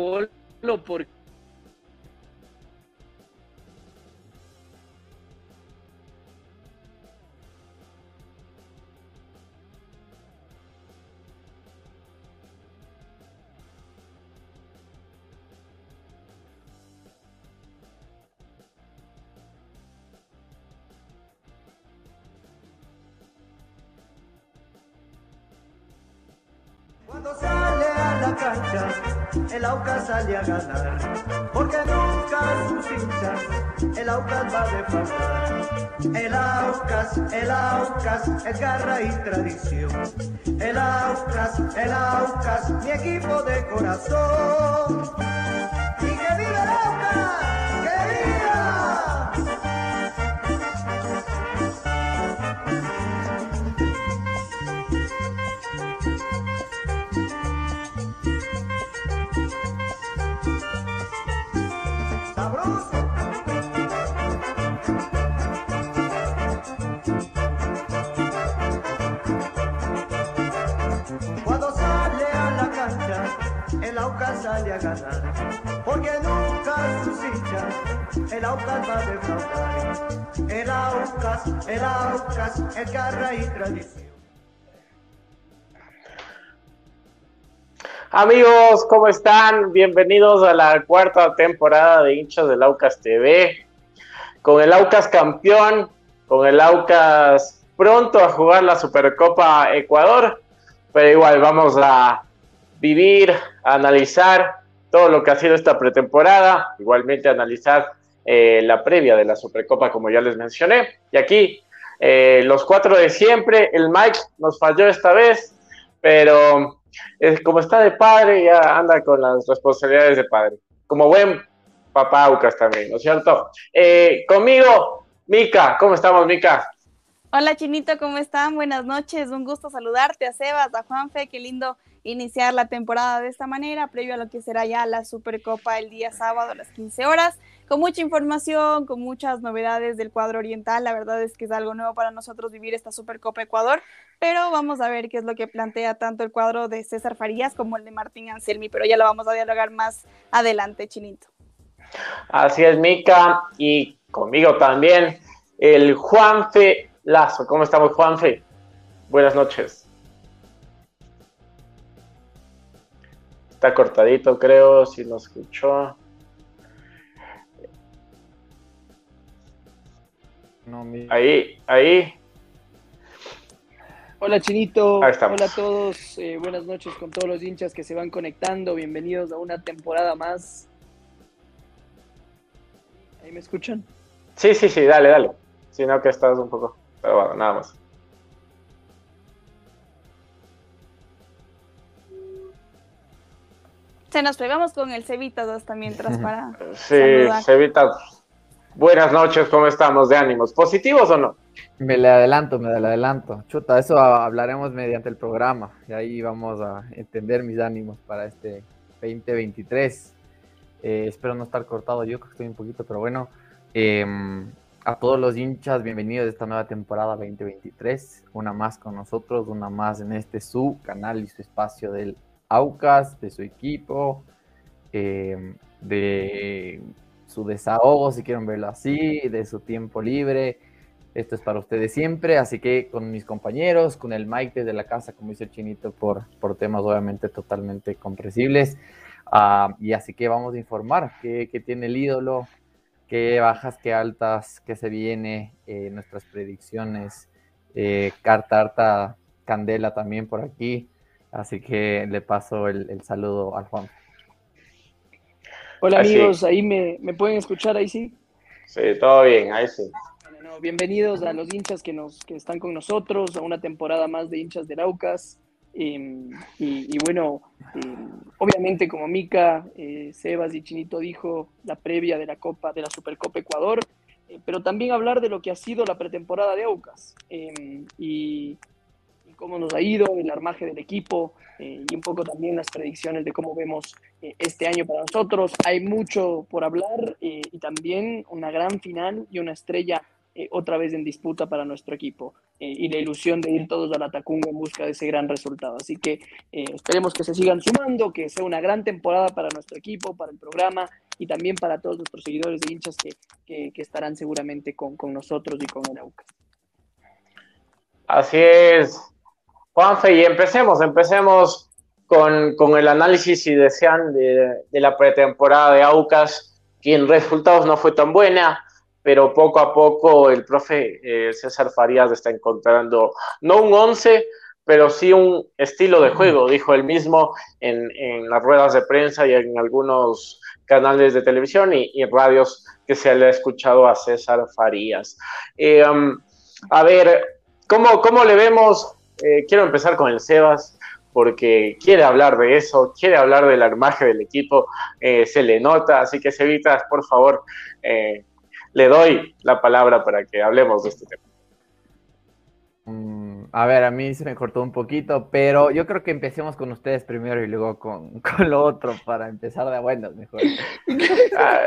Polo porque ganar, porque nunca sus hinchas, el Aucas va a defraudar. El Aucas, el Aucas, es garra y tradición. El Aucas, el Aucas, mi equipo de corazón. Sale a ganar, porque nunca sus hinchas, el Aucas va a defraudar. El Aucas, el Aucas, es garra y tradición. Amigos, ¿cómo están? Bienvenidos a la cuarta temporada de hinchas del Aucas TV. Con el Aucas campeón, con el Aucas pronto a jugar la Supercopa Ecuador, pero igual vamos a vivir, analizar todo lo que ha sido esta pretemporada, igualmente analizar eh, la previa de la Supercopa, como ya les mencioné. Y aquí, eh, los cuatro de siempre, el Mike nos falló esta vez, pero eh, como está de padre, ya anda con las responsabilidades de padre. Como buen papá Aucas también, ¿no es cierto? Eh, conmigo, Mica, ¿cómo estamos, Mica? Hola Chinito, ¿cómo están? Buenas noches, un gusto saludarte a Sebas, a Juanfe, qué lindo iniciar la temporada de esta manera, previo a lo que será ya la Supercopa el día sábado a las 15 horas, con mucha información, con muchas novedades del cuadro oriental, la verdad es que es algo nuevo para nosotros vivir esta Supercopa Ecuador, pero vamos a ver qué es lo que plantea tanto el cuadro de César Farías como el de Martín Anselmi, pero ya lo vamos a dialogar más adelante, Chinito. Así es, Mica, y conmigo también, el Juanfe Lazo. ¿Cómo estamos, Juanfe? Buenas noches. Está cortadito, creo, si lo escuchó. No, mi- Ahí, ahí. Hola Chinito, Ahí estamos. hola a todos, eh, buenas noches con todos los hinchas que se van conectando, bienvenidos a una temporada más. ¿Ahí me escuchan? Sí, sí, sí, dale, dale. Si no, que estás un poco. Pero bueno, nada más. Se nos pegamos con el Cevita 2 también mientras para Sí, saludar. Cevita. Buenas noches, ¿cómo estamos de ánimos? ¿Positivos o no? Me le adelanto, me le adelanto. Chuta, eso hablaremos mediante el programa y ahí vamos a entender mis ánimos para este 2023. Eh, espero no estar cortado, yo creo que estoy un poquito, pero bueno. em, a todos los hinchas, bienvenidos a esta nueva temporada 2023. Una más con nosotros, una más en este su canal y su espacio del Aucas, de su equipo, em, de su desahogo, si quieren verlo así, de su tiempo libre Esto es para ustedes siempre, así que con mis compañeros, con el Mike desde la casa, como dice el Chinito, por, por temas obviamente totalmente comprensibles. Ah, y así que vamos a informar qué, qué, tiene el ídolo, qué bajas, qué altas, qué se viene, eh, nuestras predicciones, eh, carta harta candela también por aquí. Así que le paso el, el saludo al Juan. Hola amigos, ahí me, me, pueden escuchar, ahí sí. Sí, todo bien, ahí sí. Bueno, bienvenidos a los hinchas que, nos, que están con nosotros, a una temporada más de hinchas de Laucas. Eh, y, y, bueno, eh, obviamente como Mica, eh, Sebas y Chinito dijo, la previa de la Copa, de la Supercopa Ecuador, eh, pero también hablar de lo que ha sido la pretemporada de Aucas y, y, cómo nos ha ido, el armaje del equipo y un poco también las predicciones de cómo vemos este año para nosotros. Hay mucho por hablar y también una gran final y una estrella eh, otra vez en disputa para nuestro equipo eh, y la ilusión de ir todos a la Tacunga en busca de ese gran resultado. Así que eh, esperemos que se sigan sumando, que sea una gran temporada para nuestro equipo, para el programa y también para todos nuestros seguidores de hinchas que, que, que estarán seguramente con, con, nosotros y con el AUCA. Así es, Y empecemos, empecemos con, el análisis, si desean, de, de la pretemporada de Aucas, que en resultados no fue tan buena pero poco a poco el profe eh, César Farías está encontrando no un 11, pero sí un estilo de juego, dijo él mismo en, en las ruedas de prensa y en algunos canales de televisión y, y radios que se le ha escuchado a César Farías. Eh, um, a ver, ¿cómo, cómo le vemos? Eh, quiero empezar con el Sebas porque quiere hablar de eso, quiere hablar del armaje del equipo, eh, se le nota, así que Cevitas, por favor, eh, le doy la palabra para que hablemos de este tema. Mm, a ver, a mí se me cortó un poquito, pero yo creo que empecemos con ustedes primero y luego con, con lo otro para empezar de buenas, mejor. Ah,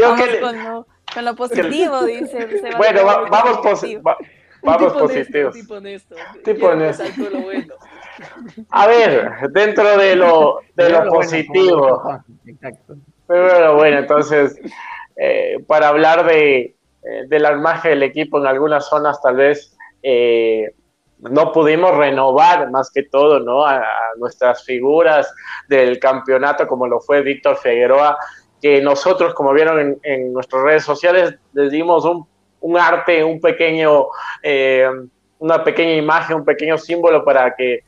vamos que, con, lo, con, lo, positivo, dice. Se bueno, va, vamos, posi va, vamos tipo positivos. Tipo honesto. Tipo honesto. Bueno. A ver, dentro de lo, de lo, lo positivo. Bueno, Exacto. Pero bueno, entonces eh, para hablar de, eh, del armaje del equipo en algunas zonas tal vez eh, no pudimos renovar más que todo ¿no? a, a, nuestras figuras del campeonato como lo fue Víctor Figueroa, que nosotros como vieron en, en nuestras redes sociales les dimos un, un arte, un pequeño, eh, una pequeña imagen, un pequeño símbolo para que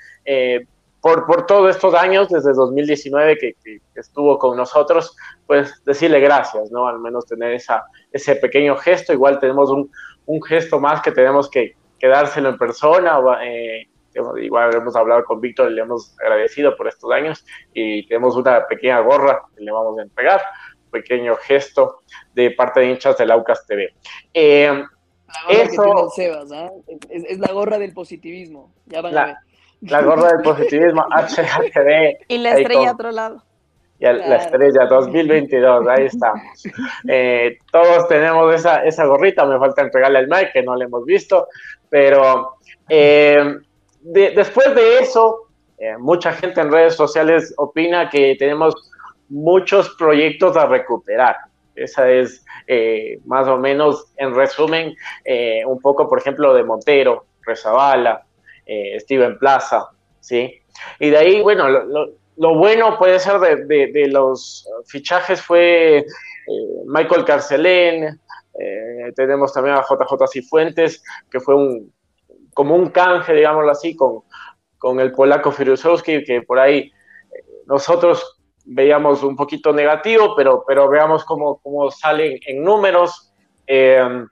por, por todos estos años, desde 2019 que, que, estuvo con nosotros, pues decirle gracias, ¿no? Al menos tener esa, ese pequeño gesto. Igual tenemos un, un gesto más que tenemos que, que dárselo en persona. Eh, igual hemos hablado con Víctor y le hemos agradecido por estos años y tenemos una pequeña gorra que le vamos a entregar, pequeño gesto de parte de hinchas del Aucas TV. Eh, eso... Sebas, ¿eh? es, es, la gorra del positivismo, ya van la, a ver la gorra del positivismo HHD. Y la estrella a otro lado. Y claro. la estrella 2022, ahí estamos. Eh, todos tenemos esa, esa gorrita, me falta entregarle al Mike, que no le hemos visto, pero eh, de, después de eso, eh, mucha gente en redes sociales opina que tenemos muchos proyectos a recuperar. Esa es eh, más o menos, en resumen, un poco, por ejemplo, de Montero, Rezabala, eh, Steven Plaza, ¿sí? Y de ahí, bueno, lo, bueno puede ser de, de, de los fichajes fue eh, Michael Carcelén, eh, tenemos también a JJ Cifuentes, que fue un, como un canje, digámoslo así, con, con el polaco Firusowski, que por ahí eh, nosotros veíamos un poquito negativo, pero, pero veamos cómo, cómo salen en números. Eh,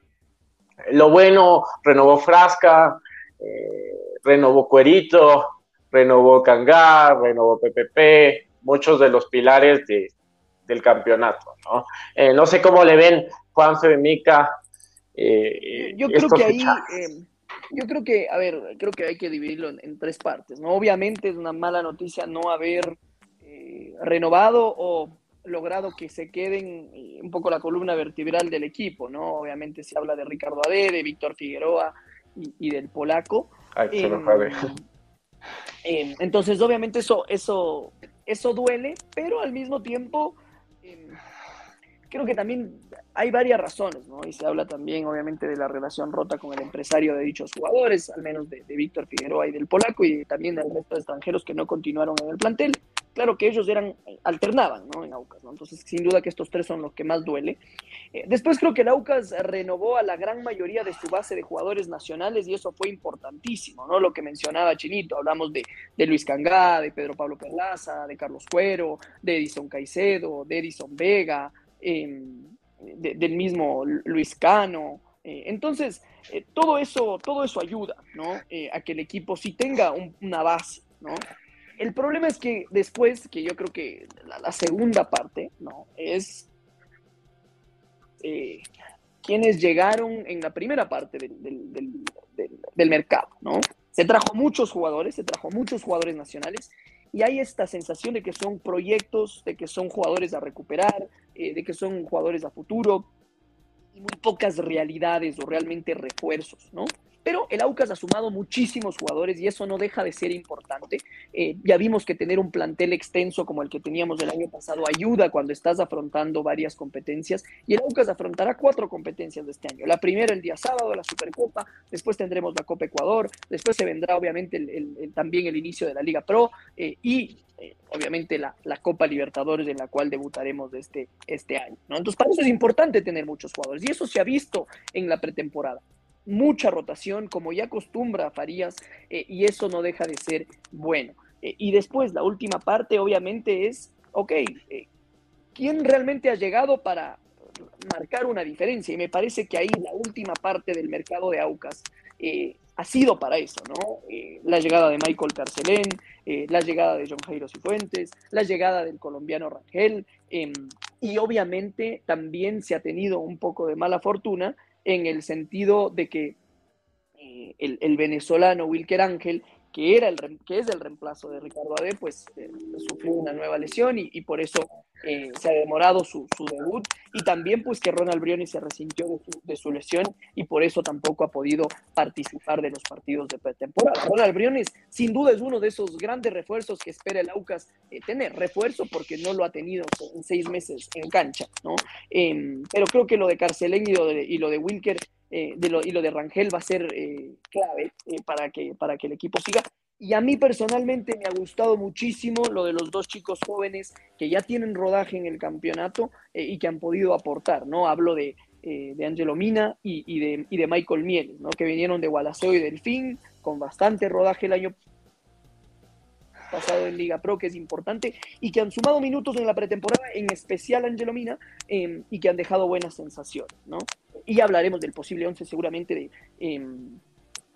lo bueno, renovó Frasca, eh, renovó Cuerito, renovó Cangar, renovó PPP, muchos de los pilares de, del campeonato, ¿no? Eh, no sé cómo le ven Juan Mica. Yo creo que ahí, yo creo que, a ver, creo que hay que dividirlo en, en, tres partes, ¿no? Obviamente es una mala noticia no haber eh, renovado o logrado que se queden un poco la columna vertebral del equipo, ¿no? Obviamente se habla de Ricardo Ade, de Víctor Figueroa y, y del polaco. Ay, se lo eh, eh, entonces, obviamente, eso, eso, eso duele, pero al mismo tiempo, eh, creo que también hay varias razones, ¿no? Y se habla también, obviamente, de la relación rota con el empresario de dichos jugadores, al menos de, de Víctor Figueroa y del polaco, y también del resto de extranjeros que no continuaron en el plantel. Claro que ellos eran, alternaban, ¿no? En Aucas, ¿no? Entonces, sin duda que estos tres son los que más duele. Eh, después creo que el Aucas renovó a la gran mayoría de su base de jugadores nacionales y eso fue importantísimo, ¿no? Lo que mencionaba Chinito, hablamos de, de Luis Cangá, de Pedro Pablo Perlaza, de Carlos Cuero, de Edison Caicedo, de Edison Vega, eh, de, del mismo Luis Cano. Eh, entonces, eh, todo, eso, todo eso ayuda, ¿no? Eh, a que el equipo sí tenga un, una base, ¿no? El problema es que después, que yo creo que la, segunda parte, ¿no? Es eh, quienes llegaron en la primera parte del, del, del, del, mercado, ¿no? Se trajo muchos jugadores, se trajo muchos jugadores nacionales y hay esta sensación de que son proyectos, de que son jugadores a recuperar, eh, de que son jugadores a futuro y muy pocas realidades o realmente refuerzos, ¿no? Pero el Aucas ha sumado muchísimos jugadores y eso no deja de ser importante. Eh, ya vimos que tener un plantel extenso como el que teníamos el año pasado ayuda cuando estás afrontando varias competencias y el Aucas afrontará cuatro competencias de este año. La primera el día sábado, la Supercopa, después tendremos la Copa Ecuador, después se vendrá obviamente el, también el inicio de la Liga Pro eh, y eh, obviamente la, Copa Libertadores en la cual debutaremos este, este año. Entonces para eso es importante tener muchos jugadores y eso se ha visto en la pretemporada mucha rotación, como ya acostumbra Farías, eh, y eso no deja de ser bueno. Eh, y después, la última parte, obviamente, es, ok, eh, ¿quién realmente ha llegado para marcar una diferencia? Y me parece que ahí la última parte del mercado de Aucas ha sido para eso, ¿no? la llegada de Michael Carcelén, la llegada de John Jairo Cifuentes, la llegada del colombiano Rangel, em, y obviamente también se ha tenido un poco de mala fortuna en el sentido de que eh, el, el, venezolano Wilker Ángel, que, era el, que es el reemplazo de Ricardo Ade, pues eh, sufrió una nueva lesión y, por eso eh, se ha demorado su, debut. Y también pues que Ronald Briones se resintió de su, lesión y por eso tampoco ha podido participar de los partidos de pretemporada. Ronald Briones sin duda es uno de esos grandes refuerzos que espera el Aucas eh, tener. Refuerzo porque no lo ha tenido en seis meses en cancha, ¿no? Eh, pero creo que lo de Carcelén y lo de, y lo de Wilker eh, de lo, y lo de Rangel va a ser eh, clave eh, para, que, para que el equipo siga. Y a mí personalmente me ha gustado muchísimo lo de los dos chicos jóvenes que ya tienen rodaje en el campeonato y que han podido aportar, ¿no? Hablo de, de Angelo Mina y, y, de, y de Michael Mieles, ¿no? Que vinieron de Gualaceo y Delfín con bastante rodaje el año pasado en Liga Pro, que es importante, y que han sumado minutos en la pretemporada, en especial Angelo Mina, eh, y que han dejado buenas sensaciones, ¿no? Y hablaremos del posible 11 seguramente de, eh,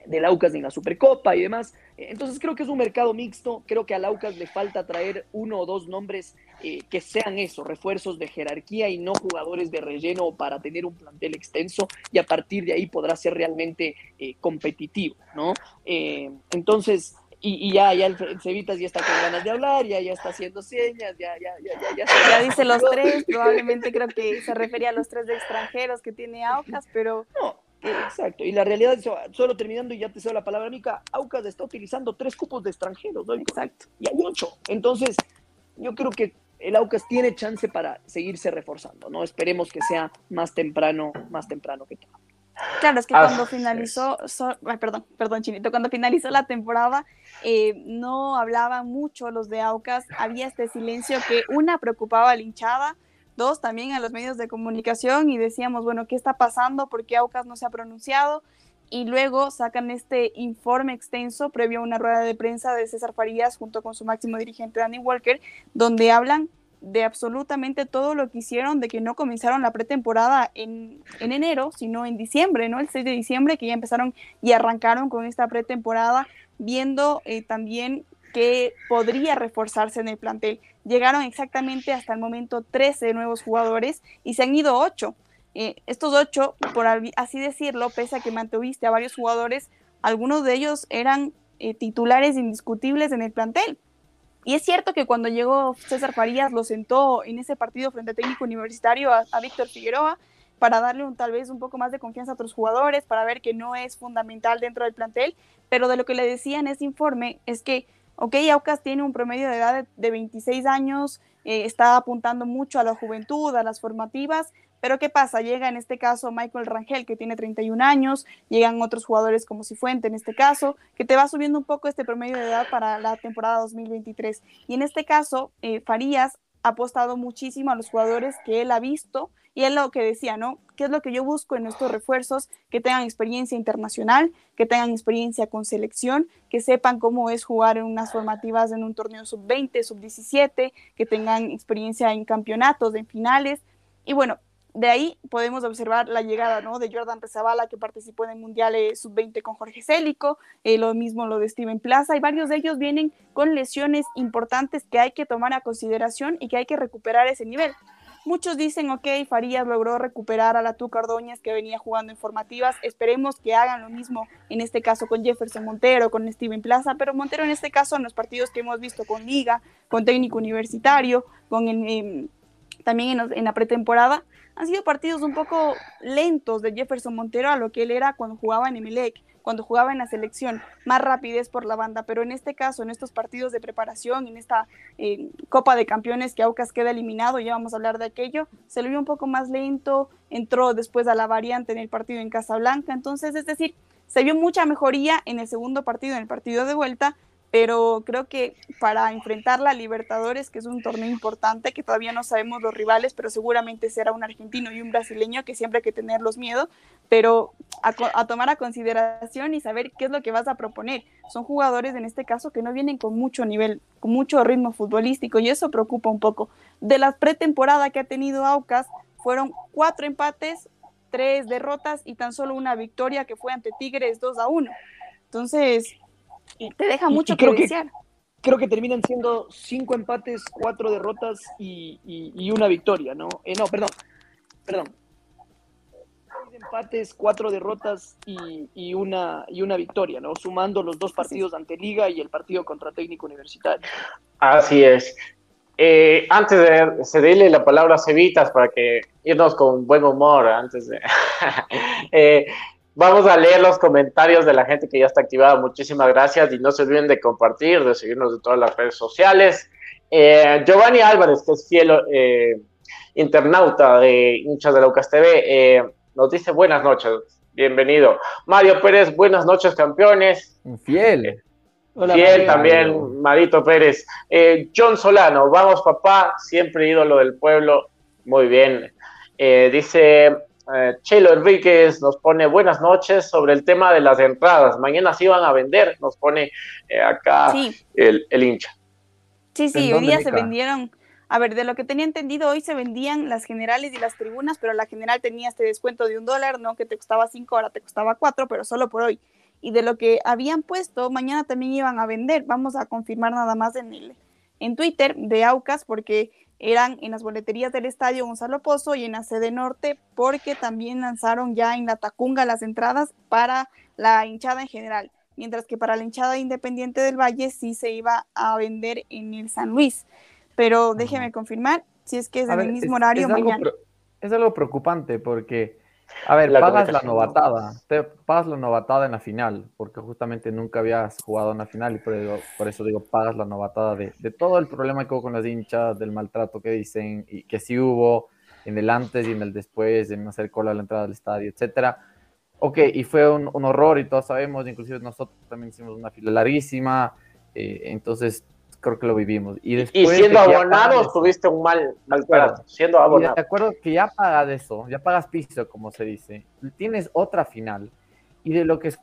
del en la Supercopa y demás. Entonces creo que es un mercado mixto, creo que al Aucas le falta traer uno o dos nombres eh, que sean eso, refuerzos de jerarquía y no jugadores de relleno para tener un plantel extenso y a partir de ahí podrá ser realmente eh, competitivo, ¿no? Eh, entonces, y, y, ya, ya el, Cevitas ya está con ganas de hablar, ya, ya está haciendo señas, ya, ya, ya, ya. Ya, ya dice los tres, probablemente creo que se refería a los tres de extranjeros que tiene Aucas, pero... No, exacto, y la realidad es, solo terminando y ya te cedo la palabra, Mica, Aucas está utilizando tres cupos de extranjeros, ¿no? Exacto. Y hay ocho, entonces yo creo que el Aucas tiene chance para seguirse reforzando, ¿no? Esperemos que sea más temprano, más temprano que todo. Claro, es que cuando finalizó, so, ay, perdón, perdón, Chinito, cuando finalizó la temporada, eh, no hablaban mucho los de Aucas, había este silencio que una preocupaba a la hinchada, dos también a los medios de comunicación y decíamos, bueno, ¿qué está pasando? ¿Por qué Aucas no se ha pronunciado? Y luego sacan este informe extenso previo a una rueda de prensa de César Farías junto con su máximo dirigente Danny Walker, donde hablan de absolutamente todo lo que hicieron, de que no comenzaron la pretemporada en, en, enero, sino en diciembre, ¿no? El 6 de diciembre, que ya empezaron y arrancaron con esta pretemporada, viendo eh, también que podría reforzarse en el plantel. Llegaron exactamente hasta el momento 13 nuevos jugadores y se han ido 8. Eh, estos 8, por así decirlo, pese a que mantuviste a varios jugadores, algunos de ellos eran eh, titulares indiscutibles en el plantel y es cierto que cuando llegó César Farías lo sentó en ese partido frente a técnico universitario a, Víctor Figueroa para darle un, tal vez un poco más de confianza a otros jugadores, para ver que no es fundamental dentro del plantel, pero de lo que le decía en ese informe es que Ok, Aucas tiene un promedio de edad de, 26 años, eh, está apuntando mucho a la juventud, a las formativas, pero ¿qué pasa? Llega en este caso Michael Rangel, que tiene 31 años, llegan otros jugadores como Cifuente en este caso, que te va subiendo un poco este promedio de edad para la temporada 2023. Y en este caso, eh, Farías ha apostado muchísimo a los jugadores que él ha visto y es lo que decía, ¿no? ¿Qué es lo que yo busco en estos refuerzos? Que tengan experiencia internacional, que tengan experiencia con selección, que sepan cómo es jugar en unas formativas en un torneo sub-20, sub-17, que tengan experiencia en campeonatos, en finales. Y bueno, de ahí podemos observar la llegada ¿no? de Jordan Rezabala, que participó en el Mundial Sub-20 con Jorge Célico, eh, lo mismo lo de Steven Plaza, y varios de ellos vienen con lesiones importantes que hay que tomar a consideración y que hay que recuperar ese nivel. Muchos dicen, ok, Farías logró recuperar a la Tuca Ordóñez que venía jugando en formativas. Esperemos que hagan lo mismo en este caso con Jefferson Montero, con Steven Plaza, pero Montero en este caso en los partidos que hemos visto con Liga, con técnico universitario, con em, también en la pretemporada, han sido partidos un poco lentos de Jefferson Montero a lo que él era cuando jugaba en Emelec, cuando jugaba en la selección, más rapidez por la banda, pero en este caso, en estos partidos de preparación, en esta eh, Copa de Campeones que Aucas queda eliminado, ya vamos a hablar de aquello, se lo vio un poco más lento, entró después a la variante en el partido en Casablanca, entonces, es decir, se vio mucha mejoría en el segundo partido, en el partido de vuelta, pero creo que para enfrentar la Libertadores, que es un torneo importante, que todavía no sabemos los rivales, pero seguramente será un argentino y un brasileño, que siempre hay que tenerlos miedo, pero a, tomar a consideración y saber qué es lo que vas a proponer. Son jugadores en este caso que no vienen con mucho nivel, con mucho ritmo futbolístico, y eso preocupa un poco. De la pretemporada que ha tenido Aucas, fueron cuatro empates, tres derrotas y tan solo una victoria que fue ante Tigres 2 a 1. Entonces, te deja mucho creo que creo que terminan siendo cinco empates, cuatro derrotas y, una victoria, ¿no? Eh, no, perdón, perdón. Seis empates, cuatro derrotas y, una, y una victoria, ¿no? Sumando los dos partidos ante Liga y el partido contra Técnico Universitario. Así es. Eh, antes de cederle la palabra a Cevitas para que irnos con buen humor, antes de... eh, Vamos a leer los comentarios de la gente que ya está activada. Muchísimas gracias y no se olviden de compartir, de seguirnos en todas las redes sociales. Eh, Giovanni Álvarez, que es fiel eh, internauta de hinchas de Laucas TV, eh, nos dice buenas noches, bienvenido. Mario Pérez, buenas noches, campeones. Fiel. fiel también, Marito Pérez. John Solano, vamos papá, siempre ídolo del pueblo. Muy bien. dice eh, Chelo Enríquez nos pone buenas noches sobre el tema de las entradas. Mañana sí van a vender, nos pone eh, acá el, hincha. Sí, sí, hoy día se vendieron. A ver, de lo que tenía entendido, hoy se vendían las generales y las tribunas, pero la general tenía este descuento de un dólar, no que te costaba cinco, ahora te costaba cuatro, pero solo por hoy. Y de lo que habían puesto, mañana también iban a vender. Vamos a confirmar nada más en el en Twitter de Aucas, porque eran en las boleterías del estadio Gonzalo Pozo y en la sede norte, porque también lanzaron ya en la Tacunga las entradas para la hinchada en general, mientras que para la hinchada independiente del Valle sí se iba a vender en el San Luis. Pero déjeme confirmar si es que es en el mismo horario mañana. es algo preocupante porque a ver, pagas la novatada, te pagas la novatada en la final, porque justamente nunca habías jugado en la final y por, eso digo, pagas la novatada de, todo el problema que hubo con las hinchas, del maltrato que dicen y que sí hubo en el antes y en el después, en hacer cola a la entrada del estadio, etcétera. Ok, y fue un, horror y todos sabemos, inclusive nosotros también hicimos una fila larguísima, eh, entonces creo que lo vivimos. Y, después siendo abonado tuviste un mal, mal siendo abonado. De acuerdo que ya pagas eso, ya pagas piso, como se dice. Tienes otra final. Y de lo que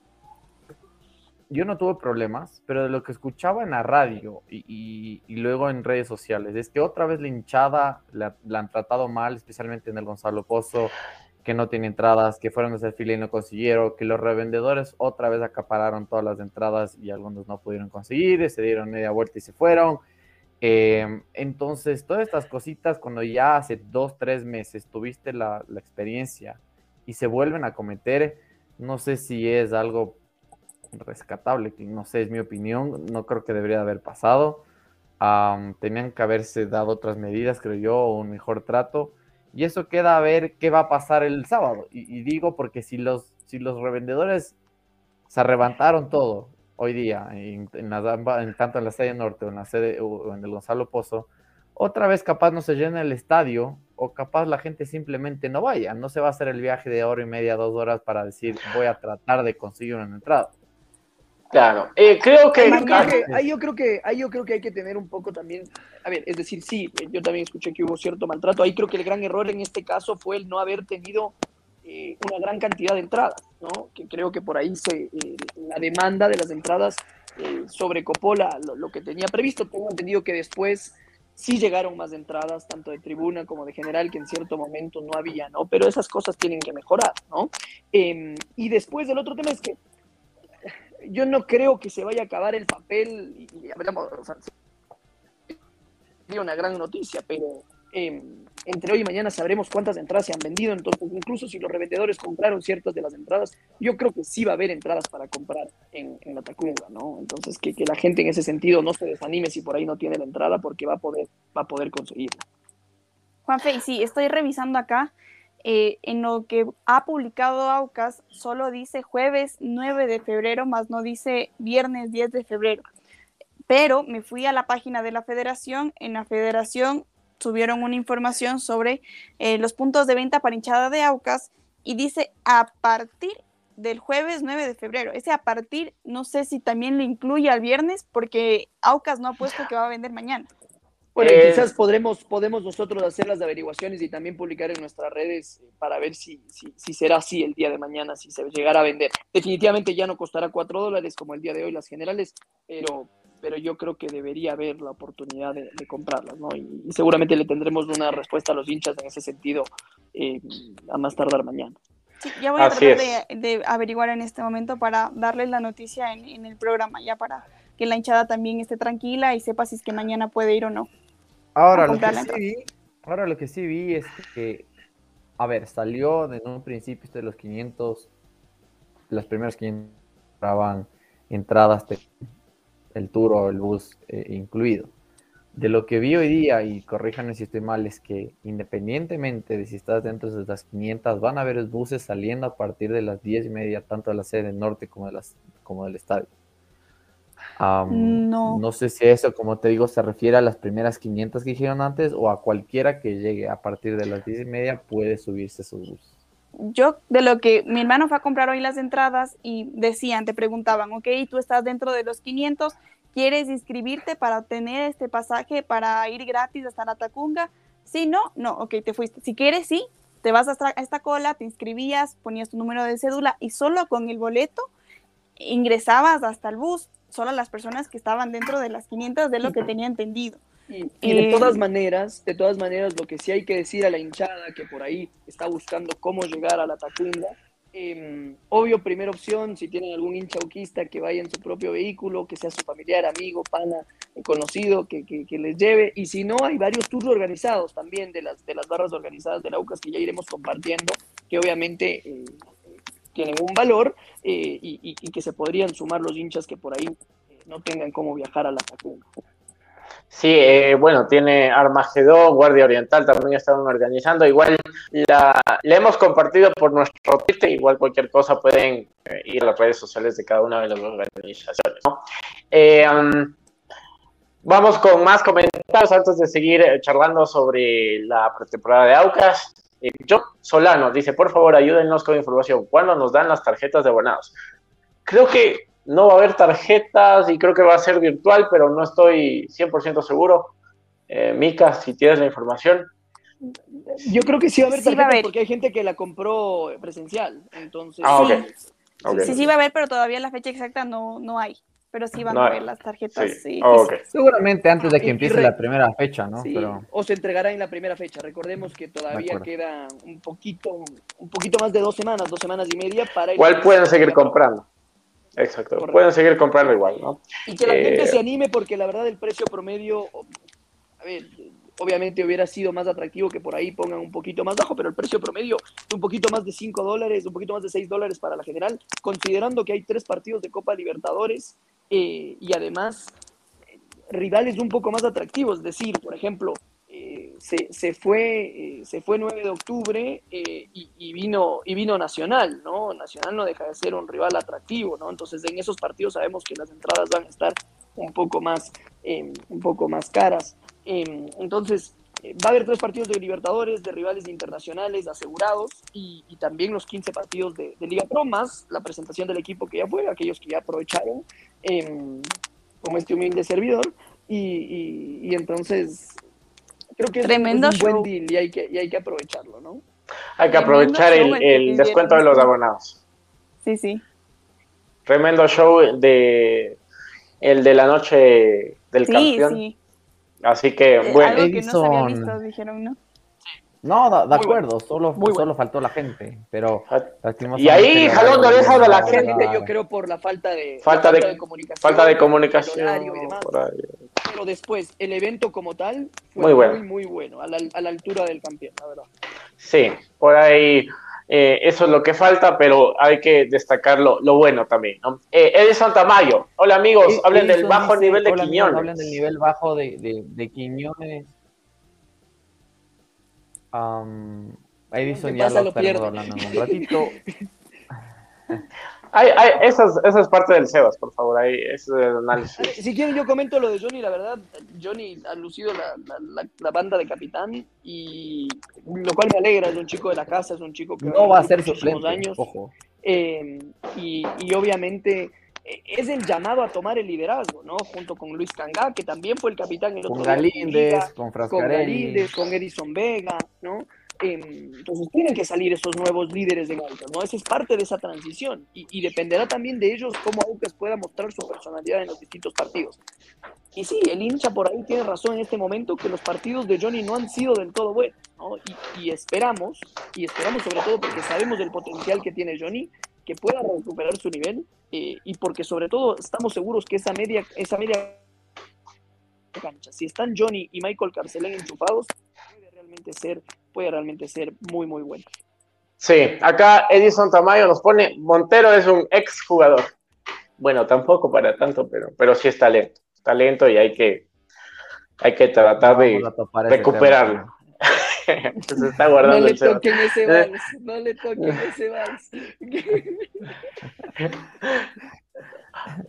yo no tuve problemas, pero de lo que escuchaba en la radio y, luego en redes sociales, es que otra vez la hinchada la, la, han tratado mal, especialmente en el Gonzalo Pozo, que no tiene entradas, que fueron a hacer fila y no consiguieron, que los revendedores otra vez acapararon todas las entradas y algunos no pudieron conseguir, se dieron media vuelta y se fueron. Em, entonces, todas estas cositas, cuando ya hace dos, tres meses tuviste la, experiencia y se vuelven a cometer, no sé si es algo rescatable, no sé, es mi opinión, no creo que debería haber pasado. tenían que haberse dado otras medidas, creo yo, un mejor trato y eso queda a ver qué va a pasar el sábado. Y, digo porque si los, si los revendedores se arrebataron todo hoy día, en, amba- en tanto en la sede norte o en la sede o en el Gonzalo Pozo, otra vez capaz no se llena el estadio o capaz la gente simplemente no vaya, no se va a hacer el viaje de hora y media, dos horas para decir voy a tratar de conseguir una entrada. Claro. Eh, creo que. Ahí yo creo que- ahí yo creo que ahí yo creo que hay que tener un poco también, a ver, es decir, sí, yo también escuché que hubo cierto maltrato. Ahí creo que el gran error en este caso fue el no haber tenido eh, una gran cantidad de entradas, ¿no? Que creo que por ahí se eh, la demanda de las entradas eh, sobrecopó la- lo, lo que tenía previsto. Tengo entendido que después sí llegaron más entradas, tanto de tribuna como de general, que en cierto momento no había, ¿no? Pero esas cosas tienen que mejorar, ¿no? Em, y después el otro tema es que yo no creo que se vaya a acabar el papel y, hablamos, o sea, una gran noticia, pero eh, entre hoy y mañana sabremos cuántas entradas se han vendido, entonces incluso si los revendedores compraron ciertas de las entradas, yo creo que sí va a haber entradas para comprar en, en la Tacunga, ¿no? Entonces que, que la gente en ese sentido no se desanime si por ahí no tiene la entrada porque va a poder, va a poder conseguirla. Juanfe, y sí, estoy revisando acá. Eh, en lo que ha publicado Aucas, solo dice jueves 9 de febrero, más no dice viernes 10 de febrero. Pero me fui a la página de la federación. En la federación subieron una información sobre eh, los puntos de venta para hinchada de Aucas y dice a partir del jueves 9 de febrero. Ese a partir, no sé si también lo incluye al viernes, porque Aucas no ha puesto que va a vender mañana. Bueno, Eh, y quizás podremos, podemos nosotros hacer las averiguaciones y también publicar en nuestras redes eh, para ver si, si, si será así el día de mañana, si se llegará a vender. Definitivamente ya no costará cuatro dólares como el día de hoy las generales, pero, pero yo creo que debería haber la oportunidad de, de comprarlas, ¿no? Y, y seguramente le tendremos una respuesta a los hinchas en ese sentido eh, a más tardar mañana. Sí, ya voy a Así tratar de, de averiguar en este momento para darles la noticia en, en el programa, ya para que la hinchada también esté tranquila y sepa si es que mañana puede ir o no. Ahora lo, que sí vi, ahora lo que sí vi es que, a ver, salió en un principio de los 500, las primeras 500 compraban entradas de el tour o el bus eh, incluido. De lo que vi hoy día, y corríjanme si estoy mal, es que independientemente de si estás dentro de las 500, van a haber buses saliendo a partir de las 10 y media, tanto de la sede norte como, de las, como del estadio. No. no sé si eso, como te digo, se refiere a las primeras 500 que dijeron antes o a cualquiera que llegue a partir de las 10 y media puede subirse sus buses. Yo, de lo que mi hermano fue a comprar hoy las entradas y decían, te preguntaban, ok, tú estás dentro de los 500, ¿quieres inscribirte para obtener este pasaje para ir gratis hasta la Tacunga? Si no, no, ok, te fuiste. Si quieres, sí, te vas a esta cola, te inscribías, ponías tu número de cédula y solo con el boleto ingresabas hasta el bus, solo las personas que estaban dentro de las 500 de lo que tenía entendido. Y, y de Eh, todas maneras, de todas maneras, lo que sí hay que decir a la hinchada que por ahí está buscando cómo llegar a la Tacunga, eh, obvio, primera opción, si tienen algún hincha auquista que vaya en su propio vehículo, que sea su familiar, amigo, pana, eh, conocido, que, que- que les lleve. Y si no, hay varios tours organizados también de las, de las barras organizadas de la UCAS que ya iremos compartiendo, que obviamente eh, tienen un valor eh, y, que se podrían sumar los hinchas que por ahí eh, no tengan cómo viajar a la Tacunga. Sí, eh, bueno, tiene Armagedón, Guardia Oriental también están organizando. Igual la, la hemos compartido por nuestro Twitter. Igual cualquier cosa pueden ir a las redes sociales de cada una de las organizaciones. vamos con más comentarios antes de seguir charlando sobre la pretemporada de Aucas. Eh, yo, Solano, dice, por favor, ayúdennos con información. ¿Cuándo nos dan las tarjetas de abonados? Creo que no va a haber tarjetas y creo que va a ser virtual, pero no estoy 100% seguro. Eh, Mika, si tienes la información. Yo creo que sí va a haber Sí va a tarjetas haber. porque hay gente que la compró presencial. Entonces, Ah, ok. sí. Sí, sí va a haber, pero todavía la fecha exacta no, no hay. Pero sí van No a haber las tarjetas. Sí. sí, Oh. Seguramente antes de que empiece la primera fecha, ¿no? Sí, Pero O se entregará en la primera fecha. Recordemos que todavía queda un poquito, un poquito más de dos semanas, dos semanas y media para Igual pueden seguir comprando. Exacto. Correcto. Pueden seguir comprando igual, ¿no? Y que la Eh, gente se anime porque la verdad el precio promedio, a ver, obviamente hubiera sido más atractivo que por ahí pongan un poquito más bajo, pero el precio promedio un poquito más de 5 dólares, un poquito más de 6 dólares para la general, considerando que hay tres partidos de Copa Libertadores eh, y además eh, rivales un poco más atractivos, es decir, por ejemplo, eh, se, se, fue, se fue 9 de octubre y, y, vino, y vino Nacional, ¿no? Nacional no deja de ser un rival atractivo, ¿no? Entonces en esos partidos sabemos que las entradas van a estar un poco más, un poco más caras. Entonces, va a haber tres partidos de Libertadores, de rivales internacionales asegurados y, también los 15 partidos de, Liga Pro, más la presentación del equipo que ya fue, aquellos que ya aprovecharon como este humilde servidor. Y, entonces creo que es, Tremendo un buen deal y hay, que, y hay que aprovecharlo, ¿no? Hay que aprovechar el, el descuento de los abonados. Sí, sí. Tremendo show de el de la noche del sí, campeón. Sí. Así que, Eh, bueno. algo que no se había Edison- visto, dijeron, ¿no? No, de, de Muy acuerdo, solo, Muy solo faltó la gente, pero Y ahí, jalón de orejas de la gente. Yo creo por la falta de, Falta la de- comunicación. Falta de el comunicación. y demás. Pero después, el evento como tal fue Muy muy, bueno. muy, bueno, a la, a la altura del campeón, la verdad. Sí, por ahí eh, eso es lo que falta, pero hay que destacar lo, lo bueno también. ¿no? Eh, Edison Tamayo, hola amigos, hablen del bajo dice, nivel de "Hola, amigos, Quiñones. Hablen del nivel bajo de, de, de Quiñones. Am, Edison ¿Qué ya lo Lo estaremos pierde. hablando en un ratito. Ay, ay, esa, es, esa es parte del Sebas, por favor, ahí, ese es el análisis. Ah, Si quieren, yo comento lo de Johnny, la verdad. Johnny ha lucido la, la, la- la banda de capitán y lo cual me alegra. Es un chico de la casa, es un chico que No va a ser suplente, años. ojo. Eh, y, y obviamente eh, es el llamado a tomar el liderazgo, ¿no? Junto con Luis Cangá, que también fue el capitán el Con otro día Liga, Galíndez, con con Frascarelli. Galíndez, con Edison Vega, ¿no? Eh, entonces tienen que salir esos nuevos líderes de Aucas, ¿no? Esa es parte de esa transición y, y dependerá también de ellos cómo Aucas pueda mostrar su personalidad en los distintos partidos. Y sí, el hincha por ahí tiene razón en este momento que los partidos de Johnny no han sido del todo buenos, ¿no? Y, y esperamos, y esperamos sobre todo porque sabemos del potencial que tiene Johnny, que pueda recuperar su nivel eh, y porque sobre todo estamos seguros que esa media, esa media cancha, si están Johnny y Michael Carcelén enchufados, puede realmente ser, puede realmente ser muy, muy bueno. Sí, acá Edison Tamayo nos pone, Montero es un ex jugador. Bueno, tampoco para tanto, pero, pero sí es talento. Talento y hay que, hay que tratar de recuperarlo. Se está No guardando le el Sebas. toquen ese vals, no le toquen ese vals.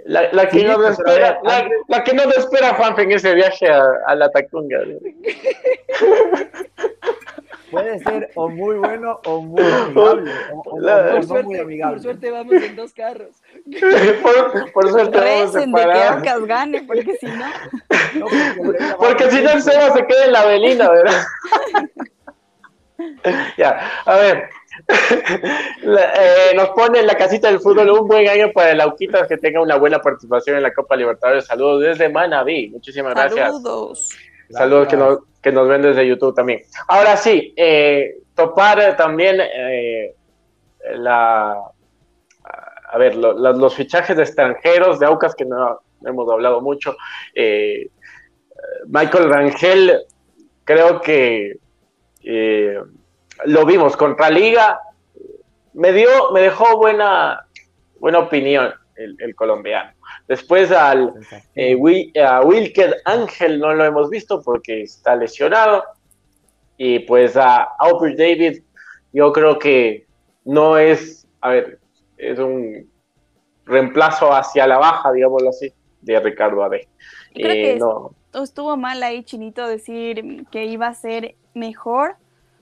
La, la que Sí, no pero espera, la, la que no espera Juanfe en ese viaje a, a la Tacunga. Puede ser o muy bueno o muy amigable. O, o- La- o Por suerte, muy por amigable. suerte vamos en dos carros. por, por suerte vamos que. Aucas gane, porque si no, No, porque si no el Seba se queda en la velina, ¿verdad? ya, a ver. La- eh, nos pone en la casita del fútbol un buen año para el Auquitas que tenga una buena participación en la Copa Libertadores. Saludos desde Manaví. Muchísimas gracias. saludos. Saludos que nos, que nos ven desde YouTube también. Ahora sí, eh, topar eh, también eh, la, a ver, lo- lo- los fichajes de extranjeros de Aucas que no, hemos hablado mucho. Eh, Michael Rangel, creo que lo vimos contra Liga, me dio, me dejó buena, buena opinión el, el colombiano. Después al eh, Wi- a Wilker Ángel no lo hemos visto porque está lesionado. Y pues a Albert David, yo creo que no es, a ver, es un reemplazo hacia la baja, digámoslo así, de Ricardo Ade. Creo Eh, que no, estuvo mal ahí, Chinito, decir que iba a ser mejor,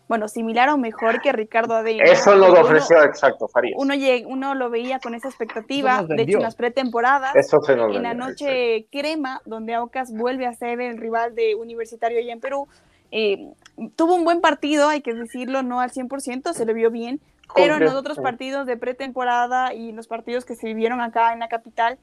bueno, similar o mejor que Ricardo Ade. ¿no? eso uno- ofreció exacto, Farías. Uno, lleg- uno lo veía con esa expectativa, de hecho en las pretemporadas, Eso se nos en la noche crema, donde Aucas vuelve a ser el rival de Universitario allá en Perú, eh, tuvo un buen partido, hay que decirlo, no al 100%, se le vio bien, pero en los otros partidos de pretemporada y en los partidos que se vivieron acá en la capital,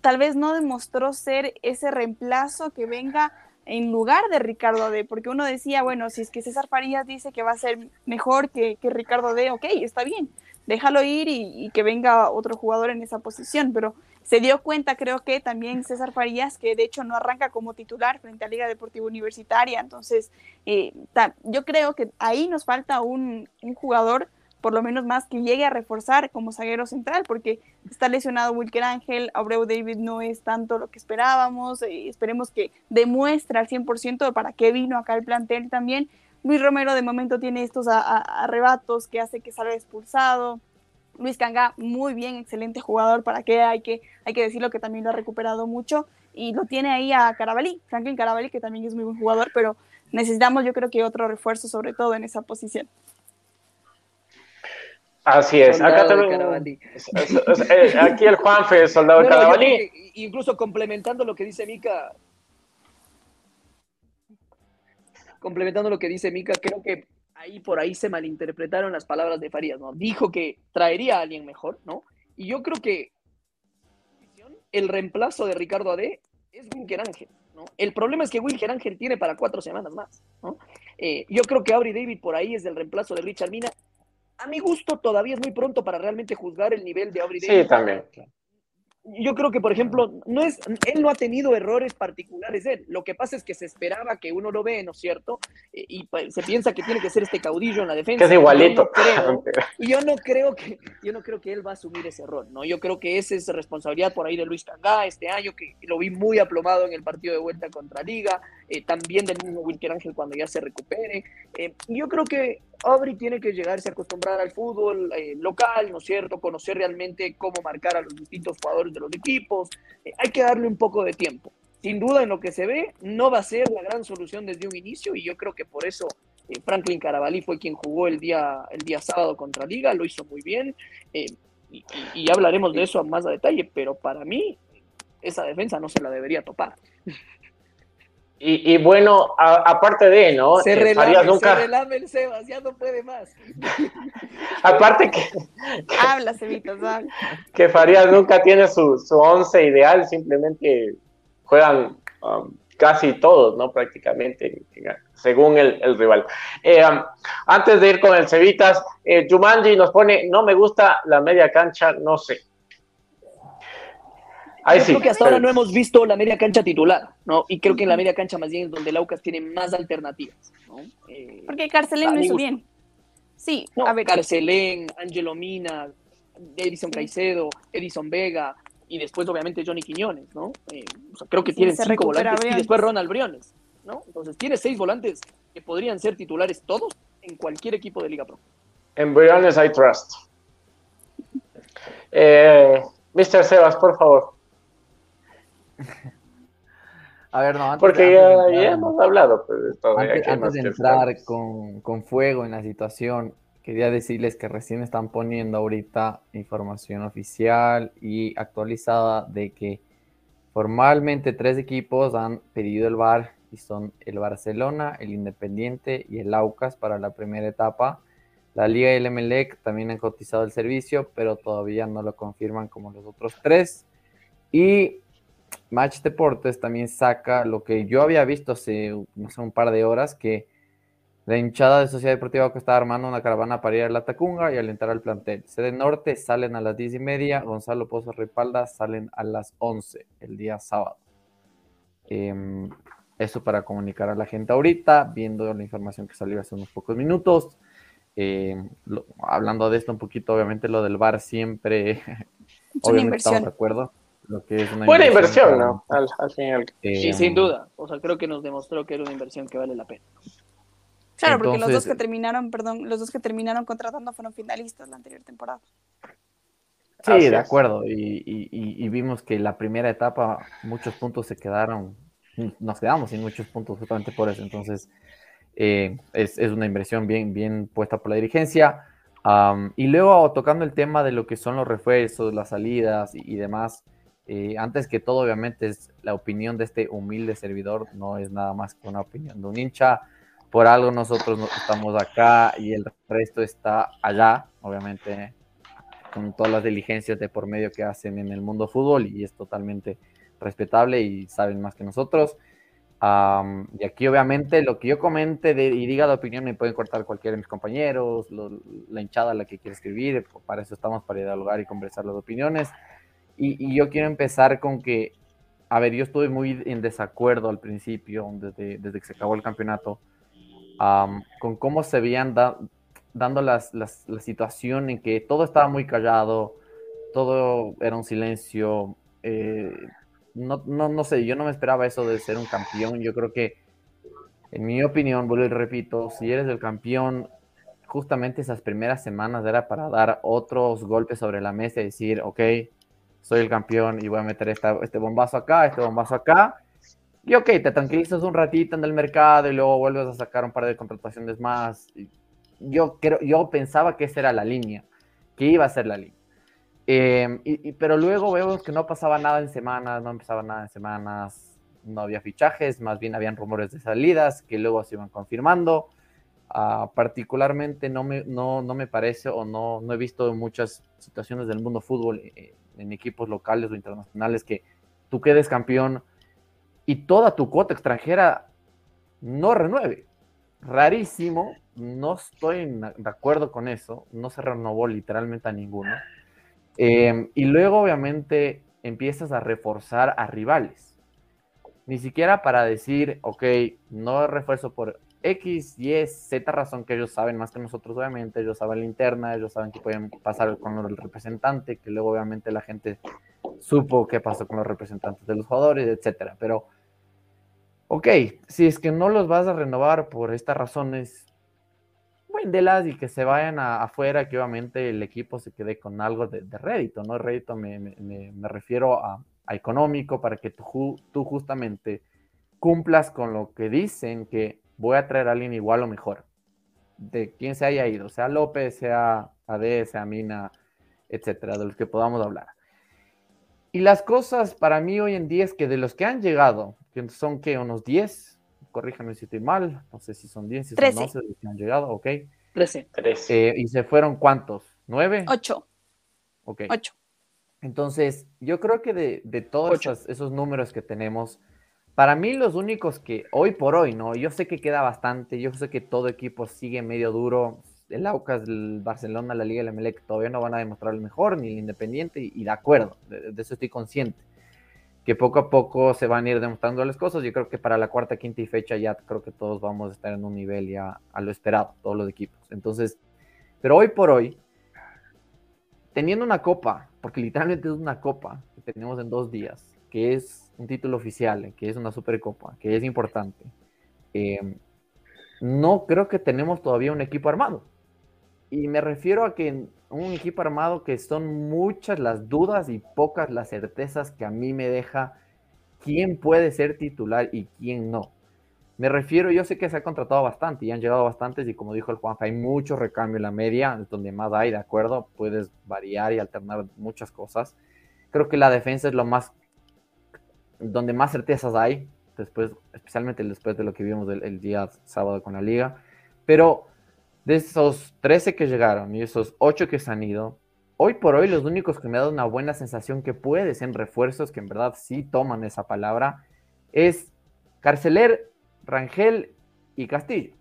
tal vez no demostró ser ese reemplazo que venga en lugar de Ricardo Ade, porque uno decía, bueno, si es que César Farías dice que va a ser mejor que, que Ricardo Ade, ok, está bien, déjalo ir y, y que venga otro jugador en esa posición, pero se dio cuenta, creo que también César Farías, que de hecho no arranca como titular frente a Liga Deportiva Universitaria, entonces eh, yo creo que ahí nos falta un, un jugador por lo menos más que llegue a reforzar como zaguero central, porque está lesionado Wilker Ángel, Abreu David no es tanto lo que esperábamos, eh, esperemos que demuestre al 100% para qué vino acá el plantel también. Luis Romero de momento tiene estos arrebatos que hace que salga expulsado. Luis Canga, muy bien, excelente jugador, para qué hay que, hay que decirlo que también lo ha recuperado mucho y lo tiene ahí a Carabalí, Franklin Carabalí, que también es muy buen jugador, pero necesitamos yo creo que otro refuerzo sobre todo en esa posición. Así es, acá también. Eh, aquí el Juanfe, soldado de Carabalí. incluso complementando lo que dice Mica, complementando lo que dice Mica, creo que ahí por ahí se malinterpretaron las palabras de Farías, ¿no? Dijo que traería a alguien mejor, ¿no? Y yo creo que el reemplazo de Ricardo Ade es Wilker Ángel, ¿no? El problema es que Wilker Ángel tiene para cuatro semanas más, ¿no? Eh, yo creo que Aubrey David por ahí es el reemplazo de Richard Mina. A mi gusto todavía es muy pronto para realmente juzgar el nivel de Aubrey. Sí, también yo creo que, por ejemplo, no es, él no ha tenido errores particulares él. Lo que pasa es que se esperaba que uno lo ve, ¿no es cierto? Eh, y, se piensa que tiene que ser este caudillo en la defensa. Que es igualito. y yo no creo que, yo no creo que él va a asumir ese error, ¿no? Yo creo que esa es responsabilidad por ahí de Luis Cangá este año, que lo vi muy aplomado en el partido de vuelta contra Liga, eh, también del mismo Wilker Ángel cuando ya se recupere. Eh, yo creo que Aubrey tiene que llegarse a acostumbrar al fútbol eh, local, ¿no es cierto? Conocer realmente cómo marcar a los distintos jugadores de los equipos. Eh, hay que darle un poco de tiempo. Sin duda, en lo que se ve, no va a ser la gran solución desde un inicio y yo creo que por eso eh, Franklin Carabalí fue quien jugó el día, el día sábado contra Liga, lo hizo muy bien y, y hablaremos de eso más a detalle, pero para mí esa defensa no se la debería topar. Y, bueno, aparte de, ¿no? Se, eh, relame, nunca... se relame el Sebas, ya no puede más. aparte que... habla, Cebitos, habla. Que Farías nunca tiene su, su once ideal, simplemente juegan um, casi todos, ¿no? Prácticamente, según el, el rival. Eh, um, antes de ir con el Cevitas, eh, Jumanji nos pone, no me gusta la media cancha, no sé. Yo creo que hasta ahora no hemos visto la media cancha titular, ¿no? Y creo que en la media cancha más bien es donde Laucas tiene más alternativas, ¿no? Eh, Porque Carcelén lo hizo bien. Sí, a ver. Carcelén, Angelo Mina, Edison Caicedo, Edison Vega, y después obviamente Johnny Quiñones, ¿no? Eh, creo que tiene cinco volantes y después Ronald Briones, ¿no? Entonces tiene seis volantes que podrían ser titulares todos en cualquier equipo de Liga Pro. En Briones I trust. Eh, Mr. Sebas, por favor. A ver, no, Porque ya, hemos hablado pues, Antes, de entrar con, con, fuego en la situación, quería decirles que recién están poniendo ahorita información oficial y actualizada de que formalmente tres equipos han pedido el VAR y son el Barcelona, el Independiente y el Aucas para la primera etapa. La Liga y el Emelec también han cotizado el servicio, pero todavía no lo confirman como los otros tres. Y Match Deportes también saca lo que yo había visto hace un par de horas, que la hinchada de Sociedad Deportiva que está armando una caravana para ir a la Tacunga y alentar al plantel. Sede Norte salen a las 10 y media, Gonzalo Pozo Ripalda salen a las 11 el día sábado. Em, eso para comunicar a la gente ahorita, viendo la información que salió hace unos pocos minutos. Em, hablando de esto un poquito, obviamente lo del bar siempre, obviamente estamos de acuerdo Buena inversión, ¿no? Al, final. sí, sin duda. O sea, creo que nos demostró que era una inversión que vale la pena. Claro, porque los dos que terminaron, perdón, los dos que terminaron contratando fueron finalistas la anterior temporada. Sí, de acuerdo. Y, vimos que la primera etapa muchos puntos se quedaron, nos quedamos sin muchos puntos justamente por eso. Entonces, eh, es, una inversión bien, bien puesta por la dirigencia. y luego tocando el tema de lo que son los refuerzos, las salidas y demás, eh, antes que todo, obviamente, es la opinión de este humilde servidor, no es nada más que una opinión de un hincha. Por algo nosotros estamos acá y el resto está allá, obviamente, con todas las diligencias de por medio que hacen en el mundo fútbol y es totalmente respetable y saben más que nosotros. y aquí obviamente lo que yo comente y diga de opinión me pueden cortar cualquiera de mis compañeros, la hinchada la que quiere escribir, para eso estamos, para dialogar y conversar las opiniones. Y, yo quiero empezar con que, a ver, yo estuve muy en desacuerdo al principio, desde, desde que se acabó el campeonato, con cómo se habían dando las, las, la situación en que todo estaba muy callado, todo era un silencio. Eh, no, no, no sé, yo no me esperaba eso de ser un campeón. Yo creo que, en mi opinión, vuelvo y repito, si eres el campeón, justamente esas primeras semanas era para dar otros golpes sobre la mesa y decir, ok, soy el campeón y voy a meter esta, este bombazo acá, este bombazo acá. Y ok, te tranquilizas un ratito en el mercado y luego vuelves a sacar un par de contrataciones más. Yo, creo, yo pensaba que esa era la línea, que iba a ser la línea. Eh, y, pero luego vemos que no pasaba nada en semanas, no empezaba nada en semanas, no había fichajes, más bien habían rumores de salidas que luego se iban confirmando. Uh, particularmente no me, no, no me parece o no, no he visto muchas situaciones del mundo fútbol eh, en equipos locales o internacionales que tú quedes campeón y toda tu cuota extranjera no renueve. Rarísimo, no estoy de acuerdo con eso, no se renovó literalmente a ninguno. Eh, y luego, obviamente, empiezas a reforzar a rivales. Ni siquiera para decir, ok, no refuerzo por X, Y, Z razón que ellos saben más que nosotros, obviamente. Ellos saben la interna, ellos saben que pueden pasar con el representante, que luego, obviamente, la gente supo qué pasó con los representantes de los jugadores, etcétera. Pero, ok, si es que no los vas a renovar por estas razones, las y que se vayan afuera, que obviamente el equipo se quede con algo de, rédito, ¿no? Rédito me, me, me refiero a, a, económico para que tú, tú justamente cumplas con lo que dicen que voy a traer a alguien igual o mejor, de quien se haya ido, sea López, sea AD, sea Mina, etcétera, de los que podamos hablar. Y las cosas para mí hoy en día es que de los que han llegado, que son que unos 10, corríjame si estoy mal, no sé si son 10, si son 11 si han llegado, ok. 13. Eh, ¿Y se fueron cuántos? ¿Nueve? 8. Ok. 8. Entonces, yo creo que de, de todos esos, esos, números que tenemos, para mí los únicos que hoy por hoy, ¿no? Yo sé que queda bastante, yo sé que todo equipo sigue medio duro, el Aucas, el Barcelona, la Liga, el Emelec todavía no van a demostrar el mejor, ni el Independiente, y, y de acuerdo, de, de, eso estoy consciente que poco a poco se van a ir demostrando las cosas. Yo creo que para la cuarta, quinta y fecha ya creo que todos vamos a estar en un nivel ya a lo esperado, todos los equipos. Entonces, pero hoy por hoy, teniendo una copa, porque literalmente es una copa que tenemos en dos días, que es un título oficial, que es una supercopa, que es importante, eh, no creo que tenemos todavía un equipo armado. Y me refiero a que un equipo armado que son muchas las dudas y pocas las certezas que a mí me deja quién puede ser titular y quién no. Me refiero, yo sé que se ha contratado bastante y han llegado bastantes y como dijo el Juanfa, hay mucho recambio en la media, donde más hay, de acuerdo, puedes variar y alternar muchas cosas. Creo que la defensa es lo más, donde más certezas hay, después, especialmente después de lo que vimos el, día sábado con la liga. Pero de esos 13 que llegaron y esos 8 que se han ido, hoy por hoy los únicos que me han dado una buena sensación que puede ser refuerzos, que en verdad sí toman esa palabra, es Carceler, Rangel y Castillo,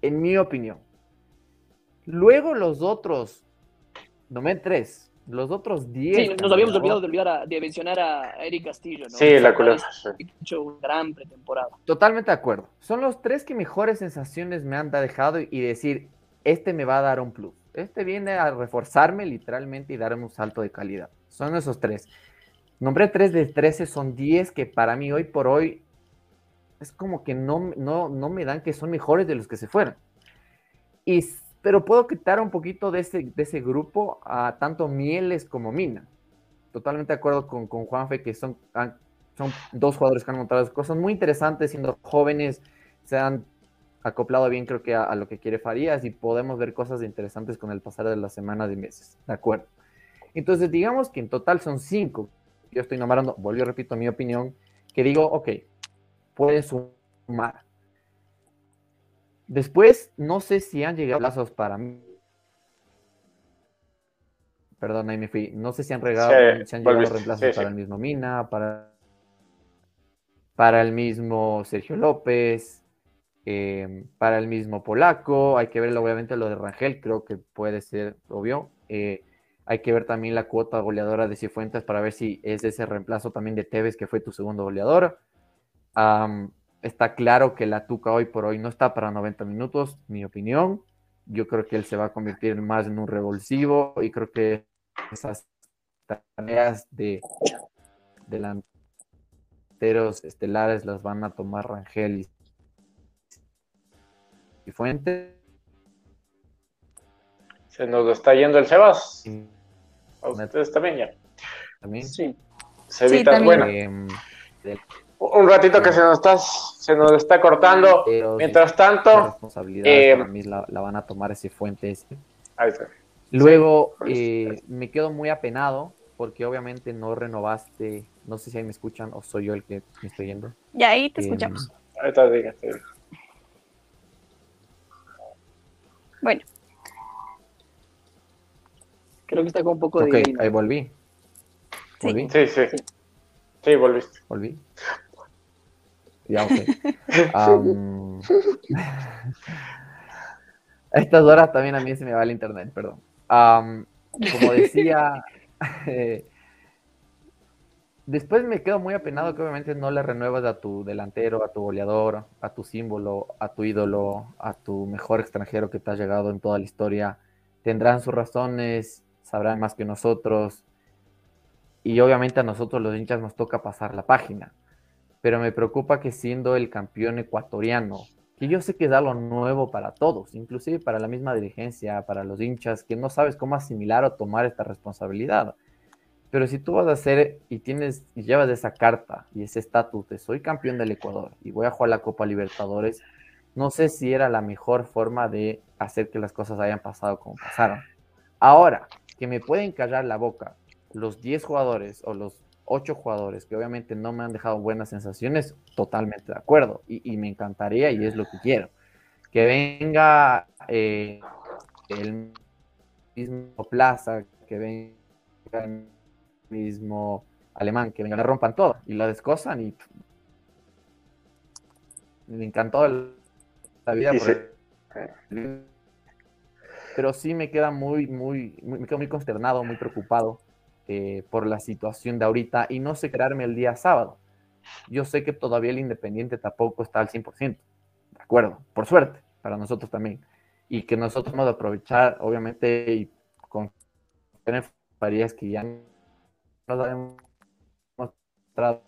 en mi opinión. Luego los otros, no me tres, los otros 10. Sí, nos habíamos olvidado de, olvidar a, de mencionar a Eric Castillo, ¿no? Sí, la culpa. Ha hecho una gran pretemporada. Totalmente de acuerdo. Son los tres que mejores sensaciones me han dejado y decir, este me va a dar un plus. Este viene a reforzarme literalmente y darme un salto de calidad. Son esos tres. Nombré tres de 13, son 10 que para mí hoy por hoy es como que no, no, no me dan que son mejores de los que se fueron. Y pero puedo quitar un poquito de ese, de ese grupo a tanto Mieles como Mina. Totalmente de acuerdo con, con Juanfe, que son, son dos jugadores que han montado cosas muy interesantes, siendo jóvenes, se han acoplado bien creo que a, a, lo que quiere Farías y podemos ver cosas interesantes con el pasar de las semanas y meses. De acuerdo. Entonces, digamos que en total son cinco. Yo estoy nombrando, volví, repito mi opinión, que digo, ok, pueden sumar Después, no sé si han llegado plazos para mí. Perdón, ahí me fui. No sé si han, regado, sí, si han llegado reemplazos sí, para el mismo Mina, para, para el mismo Sergio López, eh, para el mismo Polaco. Hay que ver, obviamente, lo de Rangel, creo que puede ser obvio. Eh, hay que ver también la cuota goleadora de Cifuentes para ver si es ese reemplazo también de Tevez, que fue tu segundo goleador. Um, está claro que la Tuca hoy por hoy no está para 90 minutos, mi opinión. yo creo que él se va a convertir más en un revulsivo y creo que esas tareas de delanteros estelares las van a tomar Rangel y, y Fuente. Se nos está yendo el Sebas. A ustedes también ya. También. Sí. Cevitas, también. bueno. Em, Un ratito que se nos está, se nos está cortando. pero Mientras la tanto, responsabilidad eh, para mí la, la van a tomar ese Fuentes. ahí está. Luego Sí. eh, me quedo muy apenado porque obviamente no renovaste, no sé si ahí me escuchan o soy yo el que me estoy yendo. Y ahí te Em, escuchamos. Ahorita diga, sí. Bueno, Creo que está con un poco de ahí volví. Sí. Volví, Sí, sí. Sí, volviste. volví. Ya, ok. A estas horas también a mí se me va el internet, perdón. Como decía, eh, después me quedo muy apenado que obviamente no le renuevas a tu delantero, a tu goleador, a tu símbolo, a tu ídolo, a tu mejor extranjero que te ha llegado en toda la historia. Tendrán sus razones, sabrán más que nosotros. Y obviamente a nosotros los hinchas nos toca pasar la página. Pero me preocupa que siendo el campeón ecuatoriano, que yo sé que es algo nuevo para todos, inclusive para la misma dirigencia, para los hinchas, que no sabes cómo asimilar o tomar esta responsabilidad. Pero si tú vas a hacer y tienes y llevas esa carta y ese estatus de soy campeón del Ecuador y voy a jugar la Copa Libertadores, no sé si era la mejor forma de hacer que las cosas hayan pasado como pasaron. Ahora, que me pueden callar la boca los 10 jugadores o los 8 jugadores que obviamente no me han dejado buenas sensaciones, totalmente de acuerdo. Y, y me encantaría y es lo que quiero. Que venga eh, el mismo Plaza, que venga el mismo Alemán, que venga, le rompan todo y la descosan y me encantó el- la vida. Por el- pero sí me queda muy, muy, muy- me quedo muy consternado, muy preocupado eh, por la situación de ahorita y no sé crearme el día sábado. Yo sé que todavía el Independiente tampoco está al 100%, de acuerdo, por suerte, para nosotros también. Y que nosotros vamos a aprovechar, obviamente, y con tener Farías que ya nos habíamos mostrado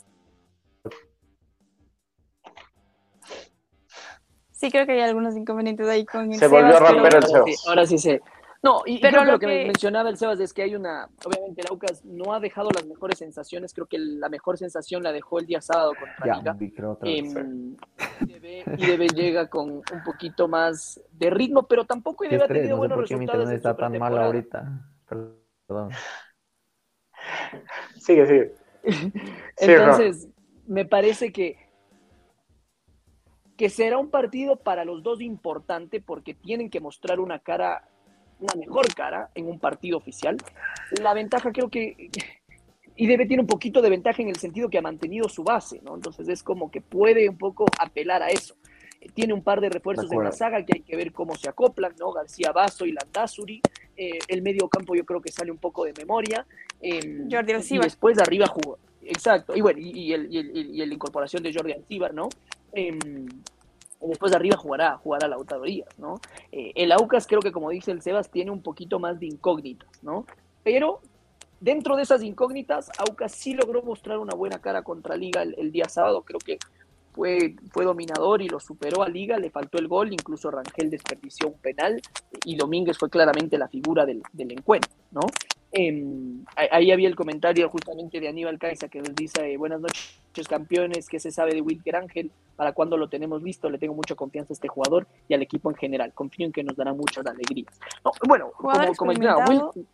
sí creo que hay algunos inconvenientes ahí con el Se volvió Sebas, a pero- romper el Ahora sí, Sebas. ahora sí sé. No, y, y Pero creo que lo que, que- mencionaba el Sebas es que hay una, obviamente el Aucas no ha dejado las mejores sensaciones, creo que la mejor sensación la dejó el día sábado contra ya, Liga. vi, creo otra vez. Em, IDB, IDB llega con un poquito más de ritmo, pero tampoco ¿Qué IDB ha tenido No buenos mi resultados internet en está tan mal ahorita. Perdón. Sigue, sigue. Sí, Entonces, me parece que, que será un partido para los dos importante porque tienen que mostrar una cara, una mejor cara en un partido oficial. La ventaja creo que IDB tiene un poquito de ventaja en el sentido que ha mantenido su base, ¿no? Entonces es como que puede un poco apelar a eso. Eh, Tiene un par de refuerzos De en la saga que hay que ver cómo se acoplan, ¿no? García Basso y Landazuri. Eh, el medio campo yo creo que sale un poco de memoria. Em, Jordi y Alcibar. después de arriba jugó. Exacto. Y bueno, y, y el, y, y la incorporación de Jordi Alcibar, ¿no? Em, y después de arriba jugará, jugará Lautaro Díaz, ¿no? Eh, el Aucas creo que como dice el Sebas tiene un poquito más de incógnitas, ¿no? Pero dentro de esas incógnitas, Aucas sí logró mostrar una buena cara contra Liga el, día sábado, creo que fue, fue dominador y lo superó a Liga, le faltó el gol, incluso Rangel desperdició un penal y Domínguez fue claramente la figura del, del encuentro, ¿no? Em, ahí- había el comentario justamente de Aníbal Caiza que nos dice, eh, buenas noches campeones, ¿qué se sabe de Wilker Ángel? ¿Para cuándo lo tenemos listo? Le tengo mucha confianza a este jugador y al equipo en general. Confío en que nos dará muchas alegrías. No, bueno, Jugador como, experimentado. Wil-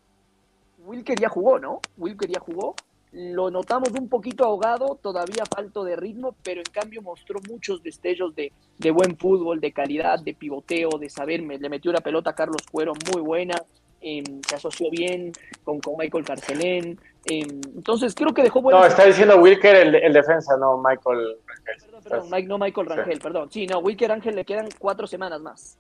Wilker ya jugó, ¿no? Wilker ya jugó. Lo notamos un poquito ahogado, todavía falto de ritmo, pero en cambio mostró muchos destellos de, de buen fútbol, de calidad, de pivoteo, de saber, me- le metió la pelota a Carlos Cuero muy buena, em, se asoció bien con, con Michael Carcelén. em, entonces creo que dejó No, buenas está diciendo Wilker el, el defensa, no Michael. Perdón, perdón, Mike, no Michael Rangel, perdón. Sí, no, Wilker Ángel le quedan cuatro semanas más.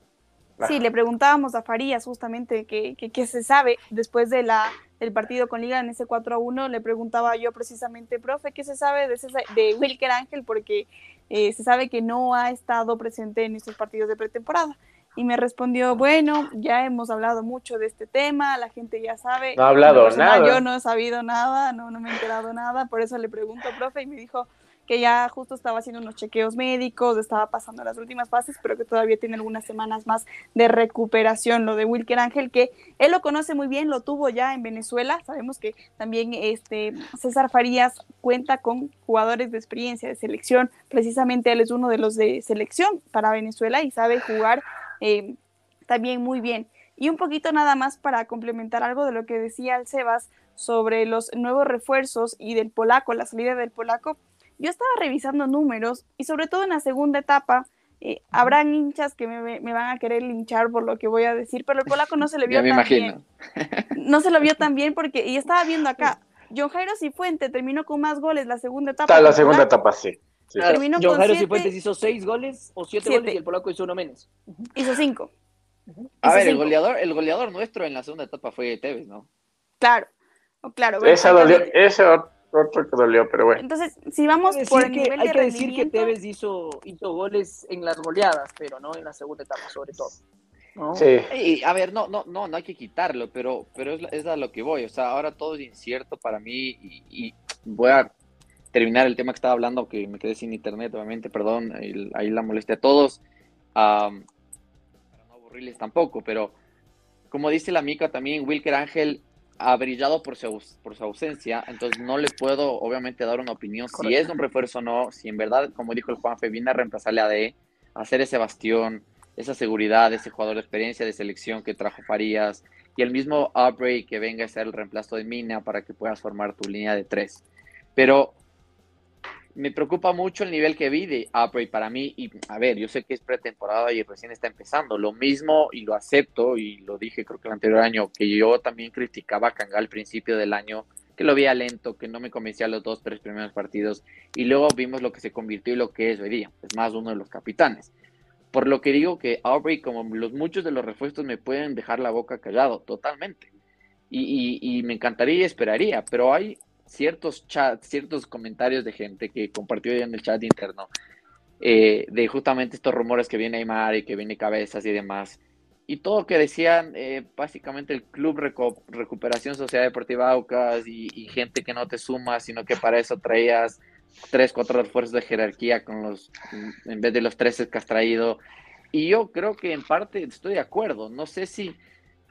Sí, le preguntábamos a Farías justamente qué que, que se sabe después de la, del partido con Liga en ese 4 a 1. Le preguntaba yo precisamente, profe, ¿qué se sabe de, ese- de Wilker Ángel? Porque eh, se sabe que no ha estado presente en estos partidos de pretemporada. Y me respondió, bueno, ya hemos hablado mucho de este tema, la gente ya sabe. No ha hablado nada. Yo no he sabido nada, no, no me he enterado nada, por eso le pregunto, profe, y me dijo que ya justo estaba haciendo unos chequeos médicos, estaba pasando las últimas fases, pero que todavía tiene algunas semanas más de recuperación. Lo de Wilker Ángel, que él lo conoce muy bien, lo tuvo ya en Venezuela. Sabemos que también este César Farías cuenta con jugadores de experiencia de selección. Precisamente él es uno de los de selección para Venezuela y sabe jugar eh, también muy bien. Y un poquito nada más para complementar algo de lo que decía el Sebas sobre los nuevos refuerzos y del polaco, la salida del polaco yo estaba revisando números y sobre todo en la segunda etapa, eh, habrán hinchas que me, van a querer linchar por lo que voy a decir, pero el polaco no se le vio tan bien. No se lo vio tan bien porque, y estaba viendo acá, John Jairo Cifuente terminó con más goles la segunda etapa. la segunda etapa, sí. Terminó John Jairo Cifuentes hizo seis goles o siete, goles y el polaco hizo uno menos. Hizo cinco. A ver, el goleador, el goleador nuestro en la segunda etapa fue Tevez, ¿no? Claro, claro. Esa dolió, ese otro que dolió, pero bueno. Entonces, si vamos por el nivel Hay que decir que Tevez hizo, hizo goles en las goleadas, pero no en la segunda etapa, sobre todo. Sí. a ver, no, no, no, no hay que quitarlo, pero, pero es, a lo que voy. O sea, ahora todo es incierto para mí y, voy a terminar el tema que estaba hablando, que me quedé sin internet, obviamente, perdón, ahí, la molesté a todos. para no aburrirles tampoco, pero como dice la mica también, Wilker Ángel ha brillado por su, por su ausencia, entonces no le puedo obviamente dar una opinión si es un refuerzo o no, si en verdad, como dijo el Juanfe, viene a reemplazarle a D, hacer ese bastión, esa seguridad, ese jugador de experiencia de selección que trajo Farías, y el mismo Aubrey que venga a ser el reemplazo de Mina para que puedas formar tu línea de tres. Pero me preocupa mucho el nivel que vi de Upgrade para mí. Y a ver, yo sé que es pretemporada y recién está empezando. Lo mismo, y lo acepto, y lo dije creo que el anterior año, que yo también criticaba a Kanga al principio del año, que lo veía lento, que no me convencía los dos, tres primeros partidos. Y luego vimos lo que se convirtió y lo que es hoy día. Es más, uno de los capitanes. Por lo que digo que Aubrey, como los muchos de los refuerzos, me pueden dejar la boca callado, totalmente. Y, y, y me encantaría y esperaría, pero hay ciertos chats, ciertos comentarios de gente que compartió en el chat interno eh, de justamente estos rumores que viene Aymar y que viene Cabezas y demás. Y todo que decían eh, básicamente el Club Recuperación Sociedad Deportiva Aucas y, gente que no te suma, sino que para eso traías tres, cuatro refuerzos de jerarquía con los, en vez de los tres que has traído. Y yo creo que en parte estoy de acuerdo. No sé si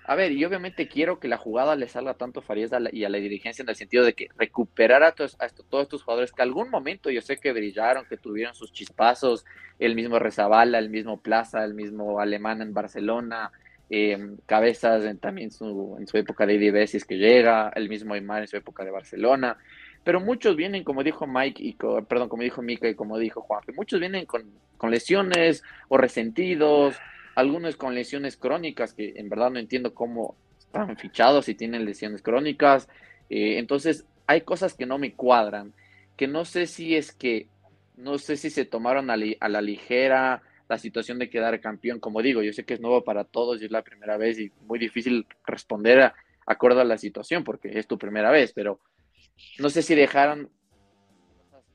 a ver, y obviamente quiero que la jugada le salga tanto a Farías y a la dirigencia en el sentido de que recuperar a, todos, estos jugadores que algún momento yo sé que brillaron, que tuvieron sus chispazos, el mismo Rezabala, el mismo Plaza, el mismo Alemán en Barcelona, em, Cabezas en, también su, en su época de IDB, que llega, el mismo Aymar en su época de Barcelona, pero muchos vienen, como dijo Mike, y perdón, como dijo Mika y como dijo Juan, muchos vienen con, con lesiones o resentidos algunos con lesiones crónicas, que en verdad no entiendo cómo están fichados y tienen lesiones crónicas. Eh, entonces, hay cosas que no me cuadran, que no sé si es que, no sé si se tomaron a, la ligera la situación de quedar campeón. Como digo, yo sé que es nuevo para todos y es la primera vez y muy difícil responder a, acuerdo a la situación porque es tu primera vez, pero no sé si dejaron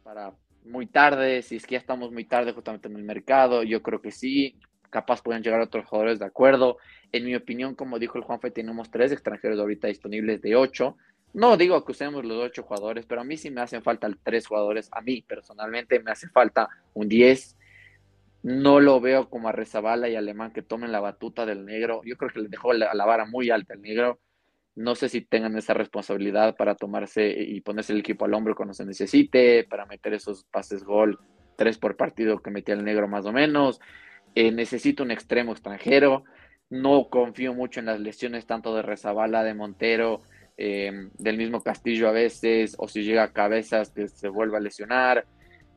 para muy tarde, si es que ya estamos muy tarde justamente en el mercado, yo creo que sí, capaz pueden llegar otros jugadores de acuerdo. En mi opinión, como dijo el Juanfe, tenemos tres extranjeros ahorita disponibles de ocho. No digo que usemos los ocho jugadores, pero a mí sí me hacen falta tres jugadores. A mí personalmente me hace falta un diez. No lo veo como a Rezabala y Alemán que tomen la batuta del negro. Yo creo que les dejó la, la vara muy alta el negro. No sé si tengan esa responsabilidad para tomarse y ponerse el equipo al hombro cuando se necesite, para meter esos pases gol, tres por partido que metía el negro más o menos. Eh, necesito un extremo extranjero. No confío mucho en las lesiones tanto de Rezabala, de Montero, em, del mismo Castillo a veces, o si llega a cabezas que se vuelva a lesionar.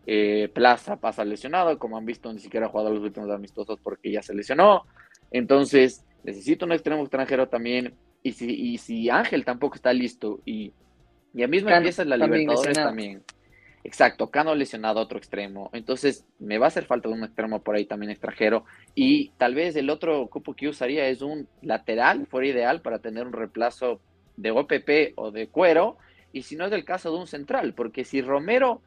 Eh, Plaza pasa lesionado, como han visto, ni siquiera ha jugado los últimos amistosos porque ya se lesionó. Entonces, necesito un extremo extranjero también. Y si, y si Ángel tampoco está listo y ya mismo empieza la Libertadores también. Exacto, Cano lesionado otro extremo. Entonces, me va a hacer falta un extremo por ahí también extranjero. Y tal vez el otro cupo que usaría es un lateral, fuera ideal para tener un reemplazo de OPP o de cuero. Y si no es el caso de un central, porque si Romero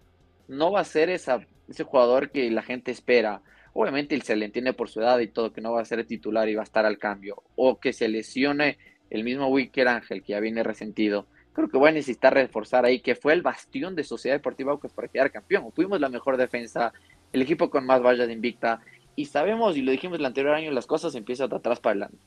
no va a ser esa, ese jugador que la gente espera, obviamente se le entiende por su edad y todo que no va a ser titular y va a estar al cambio, o que se lesione el mismo Wicker Ángel, que ya viene resentido, creo que voy a necesitar reforzar ahí, que fue el bastión de Sociedad Deportiva Aucas para quedar campeón. Fuimos la mejor defensa, el equipo con más vallas de invicta, y sabemos, y lo dijimos el anterior año, las cosas empiezan de atrás para adelante.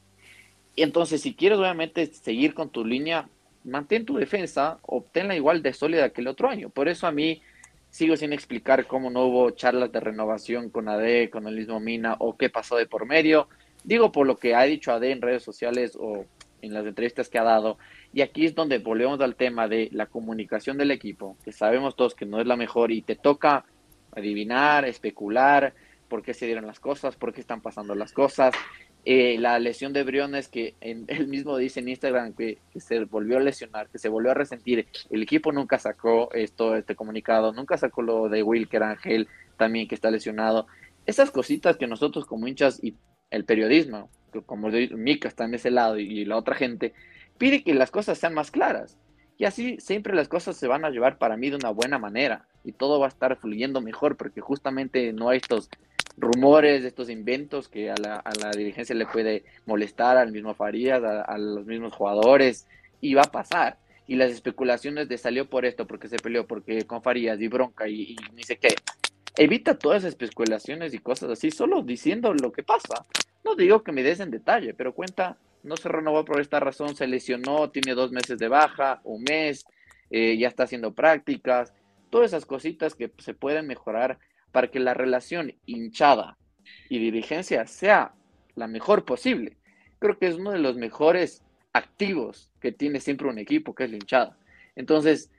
Y entonces, si quieres obviamente seguir con tu línea, mantén tu defensa, obténla igual de sólida que el otro año. Por eso a mí sigo sin explicar cómo no hubo charlas de renovación con AD, con el mismo Mina, o qué pasó de por medio. Digo por lo que ha dicho AD en redes sociales o en las entrevistas que ha dado. Y aquí es donde volvemos al tema de la comunicación del equipo, que sabemos todos que no es la mejor y te toca adivinar, especular por qué se dieron las cosas, por qué están pasando las cosas. Eh, la lesión de Briones, que en, él mismo dice en Instagram que, se volvió a lesionar, que se volvió a resentir. El equipo nunca sacó esto, este comunicado, nunca sacó lo de Wilker Ángel también que está lesionado. Esas cositas que nosotros como hinchas y el periodismo, como Mika está en ese lado y la otra gente, pide que las cosas sean más claras. Y así siempre las cosas se van a llevar para mí de una buena manera y todo va a estar fluyendo mejor porque justamente no hay estos rumores, estos inventos que a la, a la dirigencia le puede molestar al mismo Farías, a, los mismos jugadores y va a pasar. Y las especulaciones de salió por esto, porque se peleó, porque con Farías y bronca y, ni sé qué. Evita todas esas especulaciones y cosas así, solo diciendo lo que pasa. No digo que me des en detalle, pero cuenta no se renovó por esta razón, se lesionó, tiene dos meses de baja, un mes, eh, ya está haciendo prácticas, todas esas cositas que se pueden mejorar para que la relación hinchada y dirigencia sea la mejor posible. Creo que es uno de los mejores activos que tiene siempre un equipo, que es la hinchada. Entonces,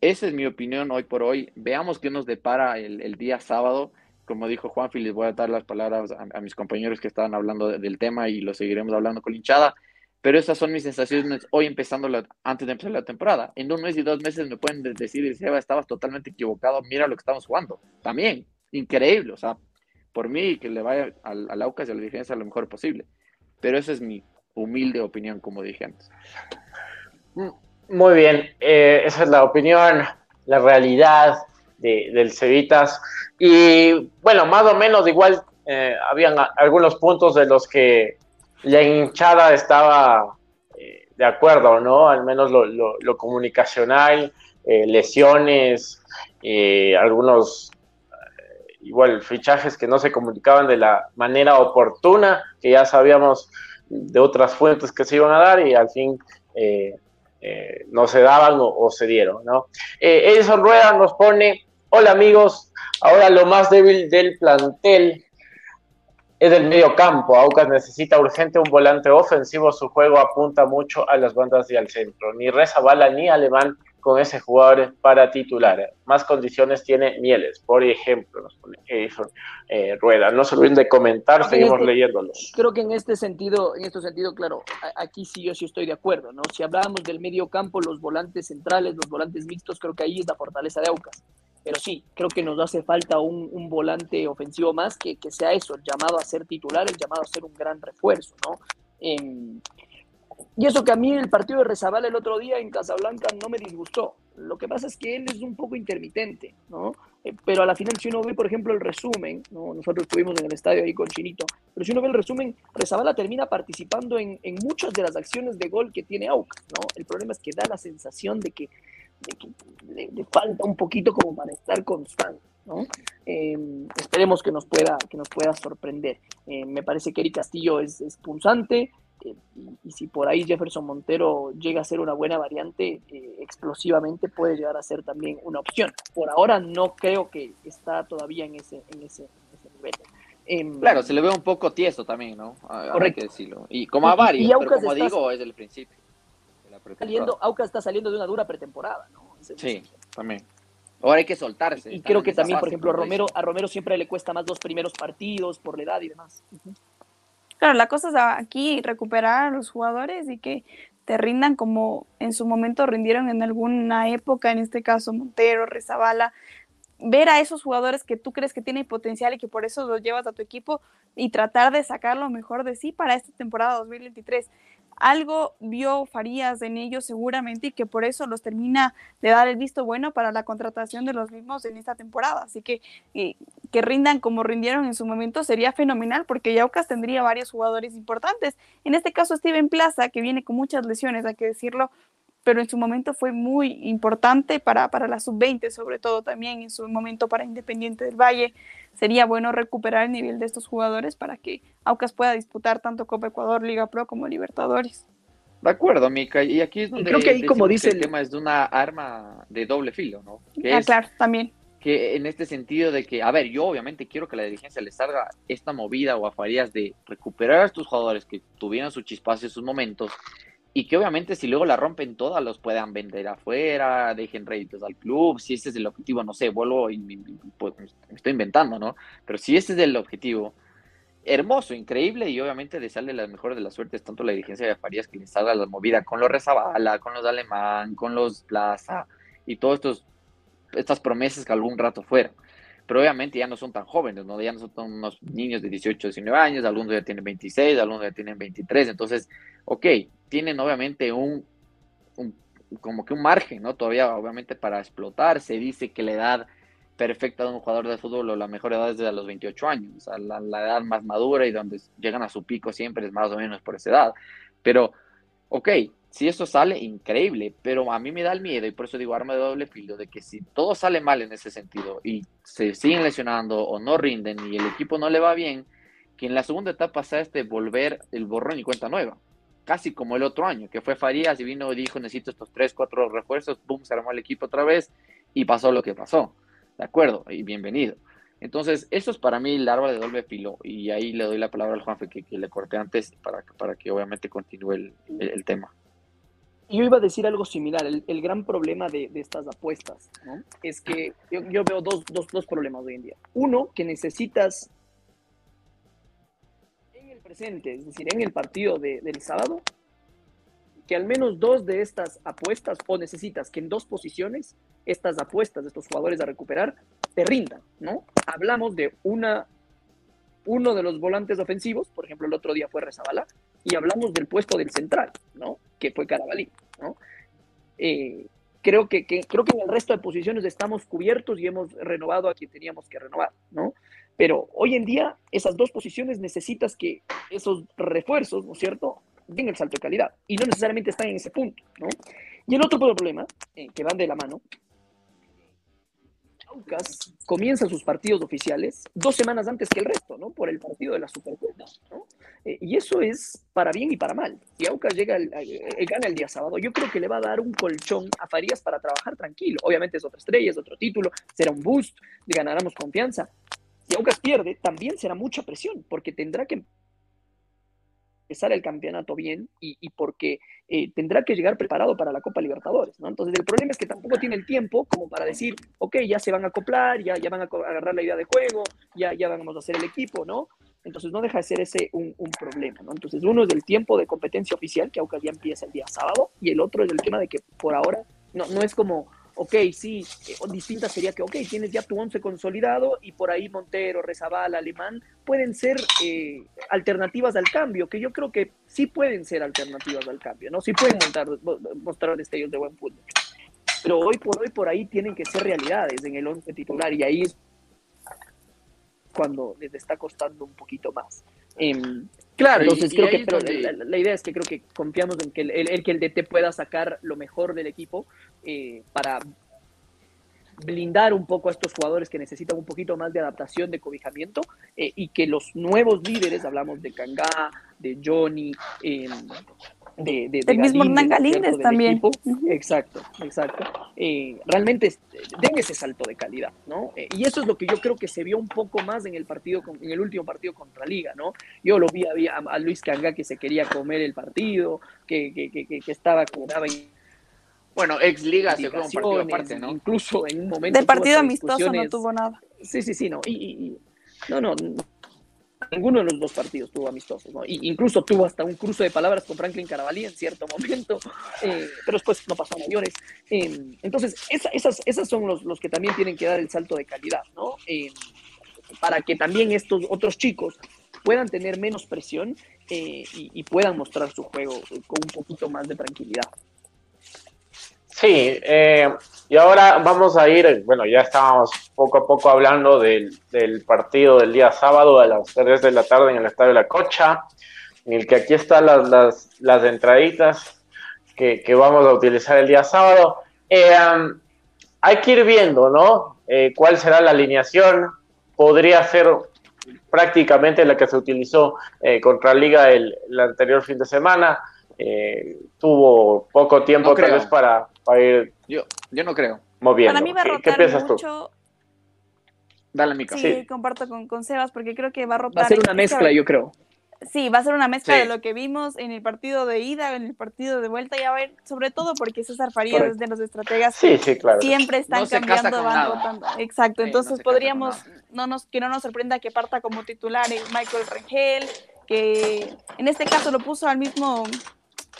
esa es mi opinión hoy por hoy. Veamos qué nos depara el, el día sábado como dijo Juan les voy a dar las palabras a, mis compañeros que estaban hablando del tema y lo seguiremos hablando con hinchada. Pero esas son mis sensaciones hoy empezando antes de empezar la temporada. En un mes y dos meses me pueden decir, Seba, estabas totalmente equivocado, mira lo que estamos jugando. También, increíble. O sea, por mí que le vaya al, al Aucas y a la dirigencia lo mejor posible. Pero esa es mi humilde opinión, como dije antes. Muy bien, eh, esa es la opinión, la realidad del Cevitas. Y bueno, más o menos igual eh, habían algunos puntos de los que la hinchada estaba eh, de acuerdo, ¿no? Al menos lo, comunicacional, eh, lesiones, algunos igual fichajes que no se comunicaban de la manera oportuna, que ya sabíamos de otras fuentes que se iban a dar y al fin no se daban o, se dieron, ¿no? Edison Rueda nos pone Hola amigos, ahora lo más débil del plantel es el medio campo. Aucas necesita urgente un volante ofensivo. Su juego apunta mucho a las bandas y al centro. Ni Reza Bala ni Alemán con ese jugador para titular. Más condiciones tiene Mieles, por ejemplo, nos pone eh, Rueda. No se olviden de comentar, seguimos este, leyéndolos. Creo que en este sentido, en este sentido, claro, aquí sí yo sí estoy de acuerdo, ¿no? Si hablábamos del medio campo, los volantes centrales, los volantes mixtos, creo que ahí es la fortaleza de Aucas pero sí, creo que nos hace falta un, volante ofensivo más que, sea eso, el llamado a ser titular, el llamado a ser un gran refuerzo, ¿no? Em, y eso que a mí el partido de Rezabal el otro día en Casablanca no me disgustó. Lo que pasa es que él es un poco intermitente, ¿no? Eh, pero a la final, si uno ve, por ejemplo, el resumen, ¿no? nosotros estuvimos en el estadio ahí con Chinito, pero si uno ve el resumen, Rezabala termina participando en, muchas de las acciones de gol que tiene Aucas, ¿no? El problema es que da la sensación de que le, falta un poquito como para estar constante. ¿no? Em, esperemos que nos pueda, que nos pueda sorprender. Eh, me parece que Eric Castillo es, es punzante eh, y, si por ahí Jefferson Montero llega a ser una buena variante, eh, explosivamente puede llegar a ser también una opción. Por ahora no creo que está todavía en ese, en ese, nivel. Em, claro, se le ve un poco tieso también, ¿no? Correcto. que decirlo. Y como a varios, pero como digo, es el principio saliendo, Aucas está saliendo de una dura pretemporada, ¿no? sí, también. Ahora hay que soltarse. Y creo que también, por ejemplo, a Romero, a Romero siempre le cuesta más dos primeros partidos por la edad y demás. Claro, la cosa es aquí recuperar a los jugadores y que te rindan como en su momento rindieron en alguna época, en este caso Montero, Rezabala, ver a esos jugadores que tú crees que tienen potencial y que por eso los llevas a tu equipo y tratar de sacar lo mejor de sí para esta temporada 2023 algo vio Farías en ellos seguramente y que por eso los termina de dar el visto bueno para la contratación de los mismos en esta temporada. Así que eh, que rindan como rindieron en su momento sería fenomenal porque Yaucas tendría varios jugadores importantes. En este caso Steven Plaza, que viene con muchas lesiones, hay que decirlo, pero en su momento fue muy importante para, para la sub-20, sobre todo también en su momento para Independiente del Valle. Sería bueno recuperar el nivel de estos jugadores para que Aucas pueda disputar tanto Copa Ecuador, Liga Pro como Libertadores. De acuerdo, Mica. Y aquí es donde creo que ahí, como dice el tema es de una arma de doble filo, ¿no? ah, claro, también. Que en este sentido de que, a ver, yo obviamente quiero que la dirigencia le salga esta movida o a Farías de recuperar a estos jugadores que tuvieron su chispazo en sus momentos y que obviamente si luego la rompen todas los puedan vender afuera, dejen réditos al club, si ese es el objetivo, no sé, vuelvo y pues, me estoy inventando, ¿no? Pero si ese es el objetivo, hermoso, increíble y obviamente le sale la mejor de las suertes, tanto la dirigencia de Farías que le salga la movida con los Rezabala, con los Alemán, con los Plaza y todas estos estas promesas que algún rato fueron. Pero obviamente ya no son tan jóvenes, ¿no? Ya no son unos niños de 18, 19 años, algunos ya tienen 26, algunos ya tienen 23, entonces, ok, tienen obviamente un, como que un margen, ¿no? Todavía obviamente para explotar, se dice que la edad perfecta de un jugador de fútbol o la mejor edad es de los 28 años, o sea, la, edad más madura y donde llegan a su pico siempre es más o menos por esa edad. Pero, ok, si eso sale, increíble, pero a mí me da el miedo y por eso digo arma de doble filo, de que si todo sale mal en ese sentido y se siguen lesionando o no rinden y el equipo no le va bien, que en la segunda etapa sea este volver el borrón y cuenta nueva casi como el otro año, que fue Farías y vino y dijo necesito estos tres, cuatro refuerzos, boom, se armó el equipo otra vez y pasó lo que pasó. De acuerdo, y bienvenido. Entonces, eso es para mí el árbol de doble filo y ahí le doy la palabra al Juanfe que, que le corté antes para, para que obviamente continúe el, el, tema. Yo iba a decir algo similar, el, el gran problema de, de, estas apuestas es que yo, veo dos, dos, dos problemas hoy en día. Uno, que necesitas presente, es decir, en el partido de, del sábado, que al menos dos de estas apuestas, o necesitas que en dos posiciones, estas apuestas de estos jugadores a recuperar, te rindan, ¿no? Hablamos de una, uno de los volantes ofensivos, por ejemplo, el otro día fue Rezabala, y hablamos del puesto del central, ¿no? Que fue Carabalí, ¿no? Eh, creo que, creo que en el resto de posiciones estamos cubiertos y hemos renovado a quien teníamos que renovar, ¿no? Pero hoy en día, esas dos posiciones necesitas que esos refuerzos, ¿no es cierto?, den el salto de calidad. Y no necesariamente están en ese punto, ¿no? Y el otro problema, eh, que van de la mano, Aucas comienza sus partidos oficiales dos semanas antes que el resto, ¿no? Por el partido de la Supercopa, ¿no? Eh, y eso es para bien y para mal. Si Aucas llega el, gana el día sábado, yo creo que le va a dar un colchón a Farías para trabajar tranquilo. Obviamente es otra estrella, es otro título, será un boost, ganaremos confianza, si Aucas pierde, también será mucha presión, porque tendrá que empezar el campeonato bien y, y porque eh, tendrá que llegar preparado para la Copa Libertadores, ¿no? Entonces el problema es que tampoco tiene el tiempo como para decir, ok, ya se van a acoplar, ya, ya van a agarrar la idea de juego, ya, ya vamos a hacer el equipo, ¿no? Entonces no deja de ser ese un, un, problema, ¿no? Entonces uno es el tiempo de competencia oficial, que Aucas ya empieza el día sábado, y el otro es el tema de que por ahora no, no es como ok, sí, eh, distinta sería que, ok, tienes ya tu once consolidado y por ahí Montero, Rezabal, Alemán, pueden ser eh, alternativas al cambio, que yo creo que sí pueden ser alternativas al cambio, ¿no? Sí pueden montar, mostrar destellos de buen fútbol. Pero hoy por hoy por ahí tienen que ser realidades en el once titular y ahí es cuando les está costando un poquito más. Eh, Claro, entonces creo que pero la, la, idea es que creo que confiamos en que el, el, el, que el DT pueda sacar lo mejor del equipo eh, para blindar un poco a estos jugadores que necesitan un poquito más de adaptación, de cobijamiento, eh, y que los nuevos líderes, hablamos de Kangá, de Johnny, eh, de, de, de el mismo Hernán Galíndez también. Uh -huh. Exacto, exacto. Eh, realmente den ese salto de calidad, ¿no? Eh, y eso es lo que yo creo que se vio un poco más en el partido, con, en el último partido contra Liga, ¿no? Yo lo vi a, a Luis Cangá que se quería comer el partido, que, que, que, que estaba, que daba bueno, ex liga se fue un partido aparte, ¿no? Incluso en un momento. De partido amistoso no tuvo nada. Sí, sí, sí, no. Y, y, no, no, ninguno de los dos partidos tuvo amistosos, ¿no? Incluso tuvo hasta un cruce de palabras con Franklin Carabalí en cierto momento, eh, pero después no pasó a mayores. Eh, entonces, esa, esas, esas son los, los que también tienen que dar el salto de calidad, ¿no? Eh, para que también estos otros chicos puedan tener menos presión eh, y, y puedan mostrar su juego con un poquito más de tranquilidad. Sí, eh, y ahora vamos a ir, bueno, ya estábamos poco a poco hablando del, del, partido del día sábado a las 3 de la tarde en el Estadio la Cocha, en el que aquí están las, las, las entraditas que, que, vamos a utilizar el día sábado. Eh, hay que ir viendo, ¿no? Eh, cuál será la alineación. Podría ser prácticamente la que se utilizó eh, contra Liga el, el, anterior fin de semana. Eh, tuvo poco tiempo No tal vez para, para ir Yo, yo no creo. moviendo. Para mí va a ¿Qué, rotar qué piensas tú? mucho. Dale, Mica. Sí, Sí. comparto con, con Sebas porque creo que va a rotar. Va a ser una mezcla, yo creo. Sí, va a ser una mezcla Sí. de lo que vimos en el partido de ida, en el partido de vuelta y a ver, sobre todo porque César Farías Correcto. es de los estrategas Sí, sí, claro. siempre están No cambiando, van nada. rotando. Exacto, no entonces podríamos, no nos, que no nos sorprenda que parta como titular eh, Michael Rengel, que en este caso lo puso al mismo,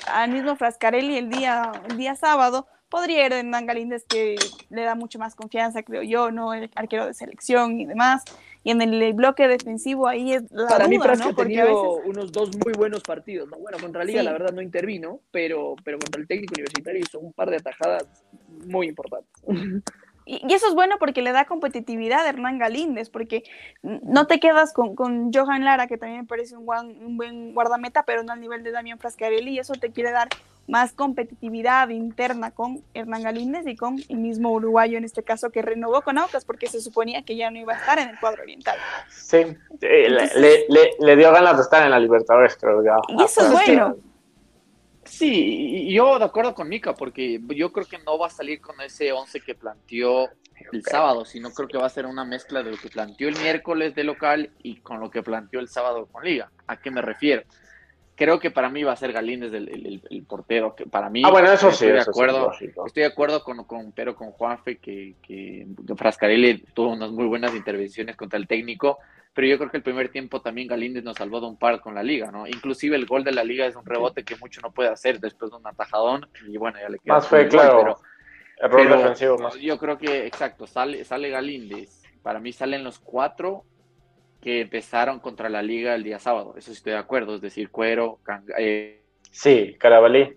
al mismo Frascarelli el día, el día sábado. Podría ir Hernán Galíndez que le da mucho más confianza, creo yo, ¿no? El arquero de selección y demás. Y en el, bloque defensivo ahí es la Para mí, duda, Frasco ¿no? ha tenido veces unos dos muy buenos partidos. ¿no? Bueno, contra Liga, Sí. la verdad, no intervino, pero, pero contra el técnico universitario hizo un par de atajadas muy importantes. Y, y eso es bueno porque le da competitividad a Hernán Galíndez, porque no te quedas con, con Johan Lara, que también me parece un, guan- un buen guardameta, pero no al nivel de Damián Frascarelli, y eso te quiere dar más competitividad interna con Hernán Galíndez y con el mismo uruguayo, en este caso, que renovó con Aucas, porque se suponía que ya no iba a estar en el cuadro oriental. Sí, eh, le- Entonces- le, le, le dio ganas de estar en la Libertadores, creo ya. Y eso es bueno. Sí, y yo de acuerdo con Mika, porque yo creo que no va a salir con ese 11 que planteó el sábado, sino creo que va a ser una mezcla de lo que planteó el miércoles de local y con lo que planteó el sábado con Liga. ¿A qué me refiero? Creo que para mí va a ser Galíndez el, el- el- el portero, que para mí Ah, bueno, eso sí, estoy de eso acuerdo, estoy de acuerdo con, con pero con Juanfe que, que Frascarelli tuvo unas muy buenas intervenciones contra el técnico, pero yo creo que el primer tiempo también Galíndez nos salvó de un par con la liga, ¿no? Inclusive el gol de la liga es un rebote que mucho no puede hacer después de un atajadón y bueno, ya le queda Más fue, gol, claro, pero- Error pero defensivo más. yo creo que, exacto, sale, sale Galíndez. Para mí salen los cuatro que empezaron contra la liga el día sábado. Eso sí estoy de acuerdo. Es decir, Cuero, eh, Sí, Carabalí.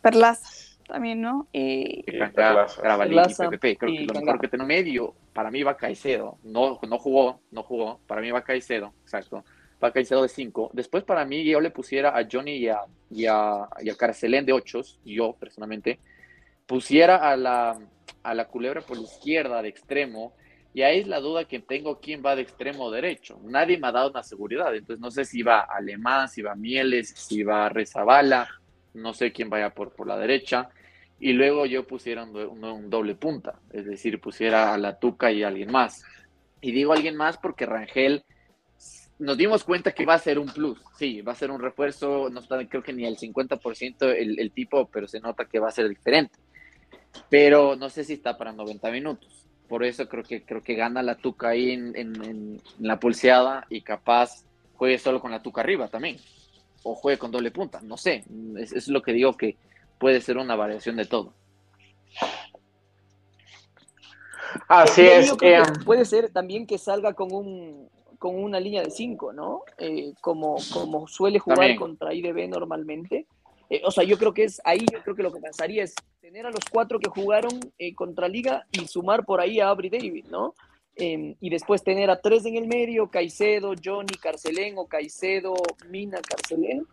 Perlaza también, ¿no? Y Canga, Perlaza. Carabalí y PPP. Creo y que lo mejor que tiene medio, para mí va Caicedo. No, no jugó, no jugó. Para mí va Caicedo, exacto. Va Caicedo de 5. Después, para mí, yo le pusiera a Johnny y a, y a, y a Carcelén de 8, yo personalmente. Pusiera a la, a la culebra por la izquierda de extremo. Y ahí es la duda que tengo quién va de extremo derecho. Nadie me ha dado una seguridad. Entonces no sé si va Alemán, si va Mieles, si va Rezabala. No sé quién vaya por, por la derecha. Y luego yo pusiera un, un- doble punta. Es decir, pusiera a la Tuca y a alguien más. Y digo alguien más porque Rangel nos dimos cuenta que va a ser un plus. Sí, va a ser un refuerzo. No está, creo que ni al 50% el, el tipo, pero se nota que va a ser diferente. Pero no sé si está para 90 minutos. Por eso creo que creo que gana la Tuca ahí en, en- en la pulseada y capaz juegue solo con la Tuca arriba también. O juegue con doble punta. No sé. Es, es lo que digo que puede ser una variación de todo. Así es. eh, que puede ser también que salga con un con una línea de 5, ¿no? Eh, como, como suele jugar También. contra IDB normalmente. Eh, o sea, yo creo que es ahí, yo creo que lo que pasaría es tener a los cuatro que jugaron eh, contra Liga y sumar por ahí a Abri David, ¿no? Eh, y después tener a tres en el medio, Caicedo, Johnny, Carcelén o Caicedo, Mina, Carcelén.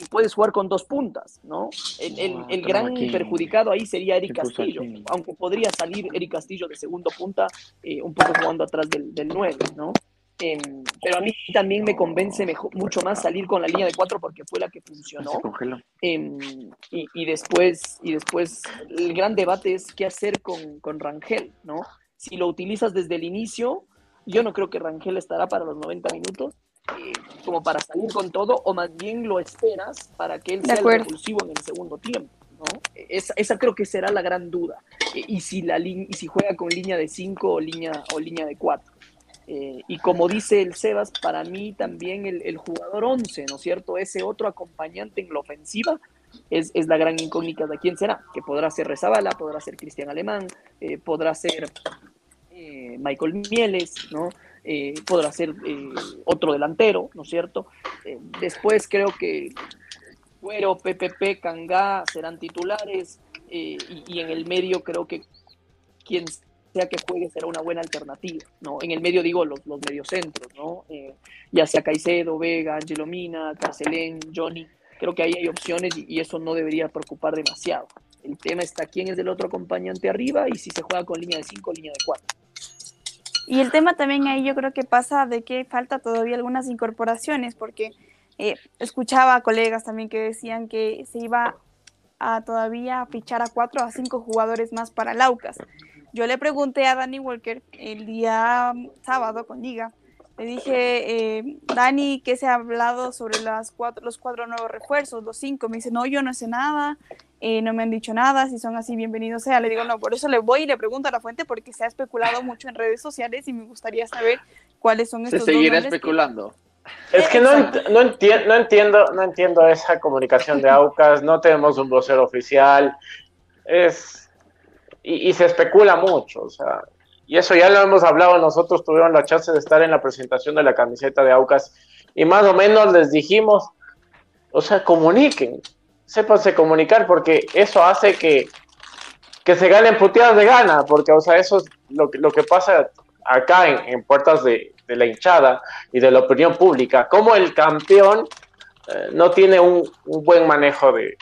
Y puedes jugar con dos puntas, ¿no? El, el- el tengo gran aquí. perjudicado ahí sería Eric ¿Qué puso Castillo, aquí? aunque podría salir Eric Castillo de segundo punta, eh, un poco jugando atrás del, del 9, ¿no? Em, pero a mí también me convence mejor- mucho más salir con la línea de cuatro porque fue la que funcionó. Em, y, y después, y después el gran debate es qué hacer con, con Rangel, ¿no? Si lo utilizas desde el inicio, yo no creo que Rangel estará para los 90 minutos, eh, como para salir con todo, o más bien lo esperas para que él De sea el repulsivo en el segundo tiempo, ¿no? Esa, esa creo que será la gran duda. Eh, y, si la y si juega con línea de 5 o línea, o línea de 4. Eh, y como dice el Sebas, para mí también el, jugador 11, ¿no es cierto? Ese otro acompañante en la ofensiva es, es la gran incógnita de quién será, que podrá ser Rezabala, podrá ser Cristian Alemán, eh, podrá ser eh, Michael Mieles, ¿no? podrá ser otro delantero, ¿no es cierto? Después creo que Cuero, PPP, Cangá serán titulares y, y, en el medio creo que quien sea que juegue será una buena alternativa, ¿no? En el medio digo los, los mediocentros, ¿no? ya sea Caicedo, Vega, Angelo Mina, Carcelén, Johnny, creo que ahí hay opciones y, eso no debería preocupar demasiado. El tema está quién es del otro acompañante arriba y si se juega con línea de 5 o línea de 4. Y el tema también ahí yo creo que pasa de que falta todavía algunas incorporaciones, porque eh, escuchaba a colegas también que decían que se iba a todavía fichar a cuatro a cinco jugadores más para Laucas. Yo le pregunté a Danny Walker el día sábado con Liga, le dije, eh, Dani, ¿qué se ha hablado sobre las cuatro, los cuatro nuevos refuerzos, los cinco? Me dice, no, yo no sé nada, eh, no me han dicho nada, si son así, bienvenidos sea. Le digo, no, por eso le voy y le pregunto a la fuente porque se ha especulado mucho en redes sociales y me gustaría saber cuáles son estos Se seguirá especulando. Es que no, no, no, entiendo, no entiendo esa comunicación de Aucas, no tenemos un vocero oficial, es y, se especula mucho, o sea, y eso ya lo hemos hablado nosotros, tuvieron la chance de estar en la presentación de la camiseta de Aucas y más o menos les dijimos, o sea, comuniquen, sépanse comunicar, porque eso hace que, que se ganen puteadas de gana, porque, o sea, eso es lo, lo que pasa acá en, puertas de, de, la hinchada y de la opinión pública, como el campeón eh, no tiene un, buen manejo de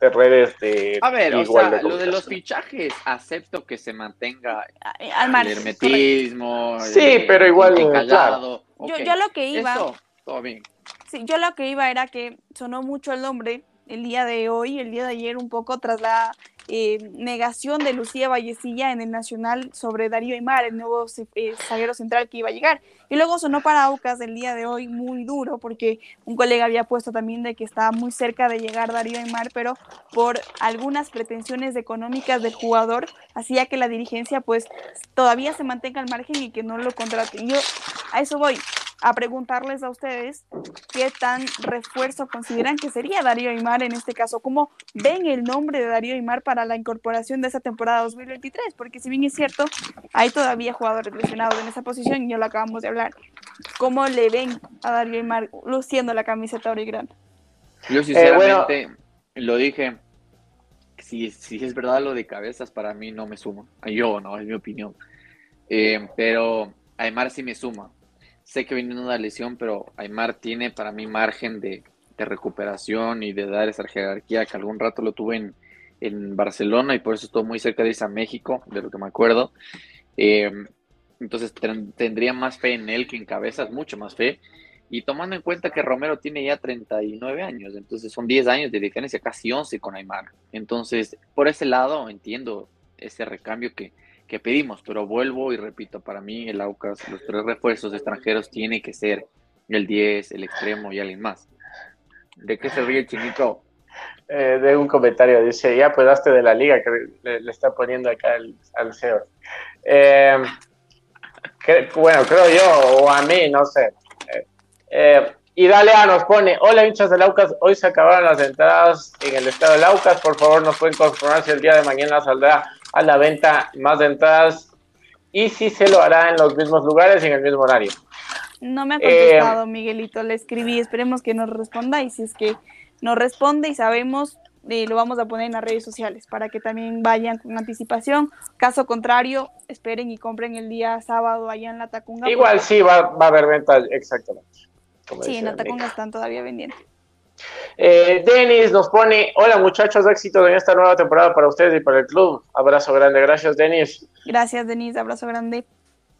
redes de... A ver, o sea, de lo de los fichajes, acepto que se mantenga al margen, el hermetismo. Sí, el, pero igual... Claro. Okay. Yo, yo lo que iba... Eso, todo bien. Sí, yo lo que iba era que sonó mucho el nombre el día de hoy, el día de ayer, un poco tras la eh, negación de Lucía Vallecilla en el Nacional sobre Darío Aymar, el nuevo eh, zaguero central que iba a llegar. Y luego sonó para Aucas el día de hoy muy duro, porque un colega había puesto también de que estaba muy cerca de llegar Darío Aymar, pero por algunas pretensiones económicas del jugador, hacía que la dirigencia pues todavía se mantenga al margen y que no lo contrate. Y yo a eso voy a preguntarles a ustedes qué tan refuerzo consideran que sería Darío Aymar en este caso, cómo ven el nombre de Darío Aymar para la incorporación de esa temporada 2023, porque si bien es cierto, hay todavía jugadores lesionados en esa posición y ya lo acabamos de hablar. ¿Cómo le ven a Darío Aymar luciendo la camiseta origrana? Yo sinceramente eh, bueno. lo dije, si, si es verdad lo de cabezas, para mí no me suma. Yo no, es mi opinión. Eh, pero Aymar sí me suma sé que viene una lesión, pero Aymar tiene para mí margen de, recuperación y de dar esa jerarquía que algún rato lo tuve en, Barcelona y por eso estuvo muy cerca de irse a México, de lo que me acuerdo. Eh, entonces tendría más fe en él que en cabezas, mucho más fe. Y tomando en cuenta que Romero tiene ya 39 años, entonces son 10 años de diferencia, casi 11 con Aymar. Entonces, por ese lado entiendo ese recambio que, que pedimos, pero vuelvo y repito, para mí el Aucas, los tres refuerzos extranjeros tiene que ser el 10, el extremo y alguien más. ¿De qué se ríe el chinito? Eh, de un comentario, dice, ya pedaste de la liga que le, está poniendo acá el, al CEO. Eh, bueno, creo yo, o a mí, no sé. Eh, y Dalea nos pone, hola hinchas del Aucas, hoy se acabaron las entradas en el estado del Aucas, por favor nos pueden confirmar si el día de mañana saldrá a la venta más de entradas y si se lo hará en los mismos lugares y en el mismo horario. No me ha contestado, eh, Miguelito, le escribí, esperemos que nos responda y si es que nos responde y sabemos, eh, lo vamos a poner en las redes sociales para que también vayan con anticipación. Caso contrario, esperen y compren el día sábado allá en la Tacunga. Igual sí, va, va, a haber venta, exactamente. sí, en la Tacunga están todavía vendiendo. Eh, Denis nos pone, hola muchachos, éxito en esta nueva temporada para ustedes y para el club. Abrazo grande, gracias Denis. Gracias Denis, abrazo grande.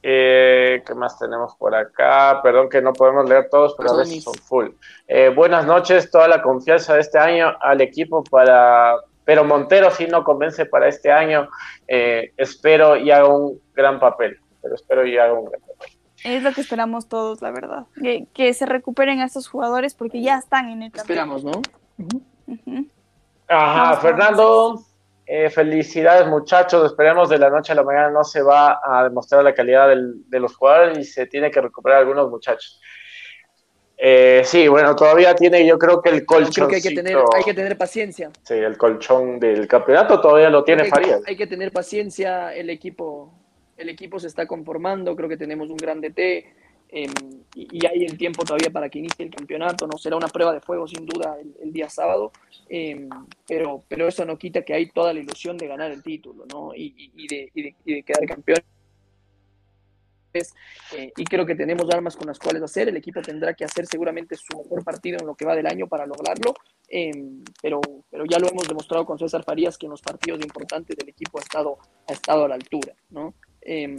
Eh, ¿Qué más tenemos por acá? Perdón que no podemos leer todos, pero a veces son full. Eh, buenas noches, toda la confianza de este año al equipo para... Pero Montero sí no convence para este año. Eh, espero y haga un gran papel. Pero espero y haga un gran papel. Es lo que esperamos todos, la verdad. Que, que se recuperen a estos jugadores porque ya están en el campeonato. Esperamos, ¿no? Uh -huh. Uh -huh. Ajá, Vamos Fernando, eh, felicidades muchachos. Esperemos de la noche a la mañana no se va a demostrar la calidad del, de los jugadores y se tiene que recuperar algunos muchachos. Eh, sí, bueno, todavía tiene, yo creo que el colchón. Creo que hay que, tener, hay que tener paciencia. Sí, el colchón del campeonato todavía lo tiene hay, Farías. Hay que tener paciencia el equipo el equipo se está conformando, creo que tenemos un gran DT em, y, hay el tiempo todavía para que inicie el campeonato, no será una prueba de fuego sin duda el, día sábado, em, pero, pero eso no quita que hay toda la ilusión de ganar el título ¿no? y, y, de, de, y de quedar campeón. Eh, y creo que tenemos armas con las cuales hacer. El equipo tendrá que hacer seguramente su mejor partido en lo que va del año para lograrlo, eh, pero, pero ya lo hemos demostrado con César Farías que en los partidos importantes del equipo ha estado, ha estado a la altura. ¿no? Eh,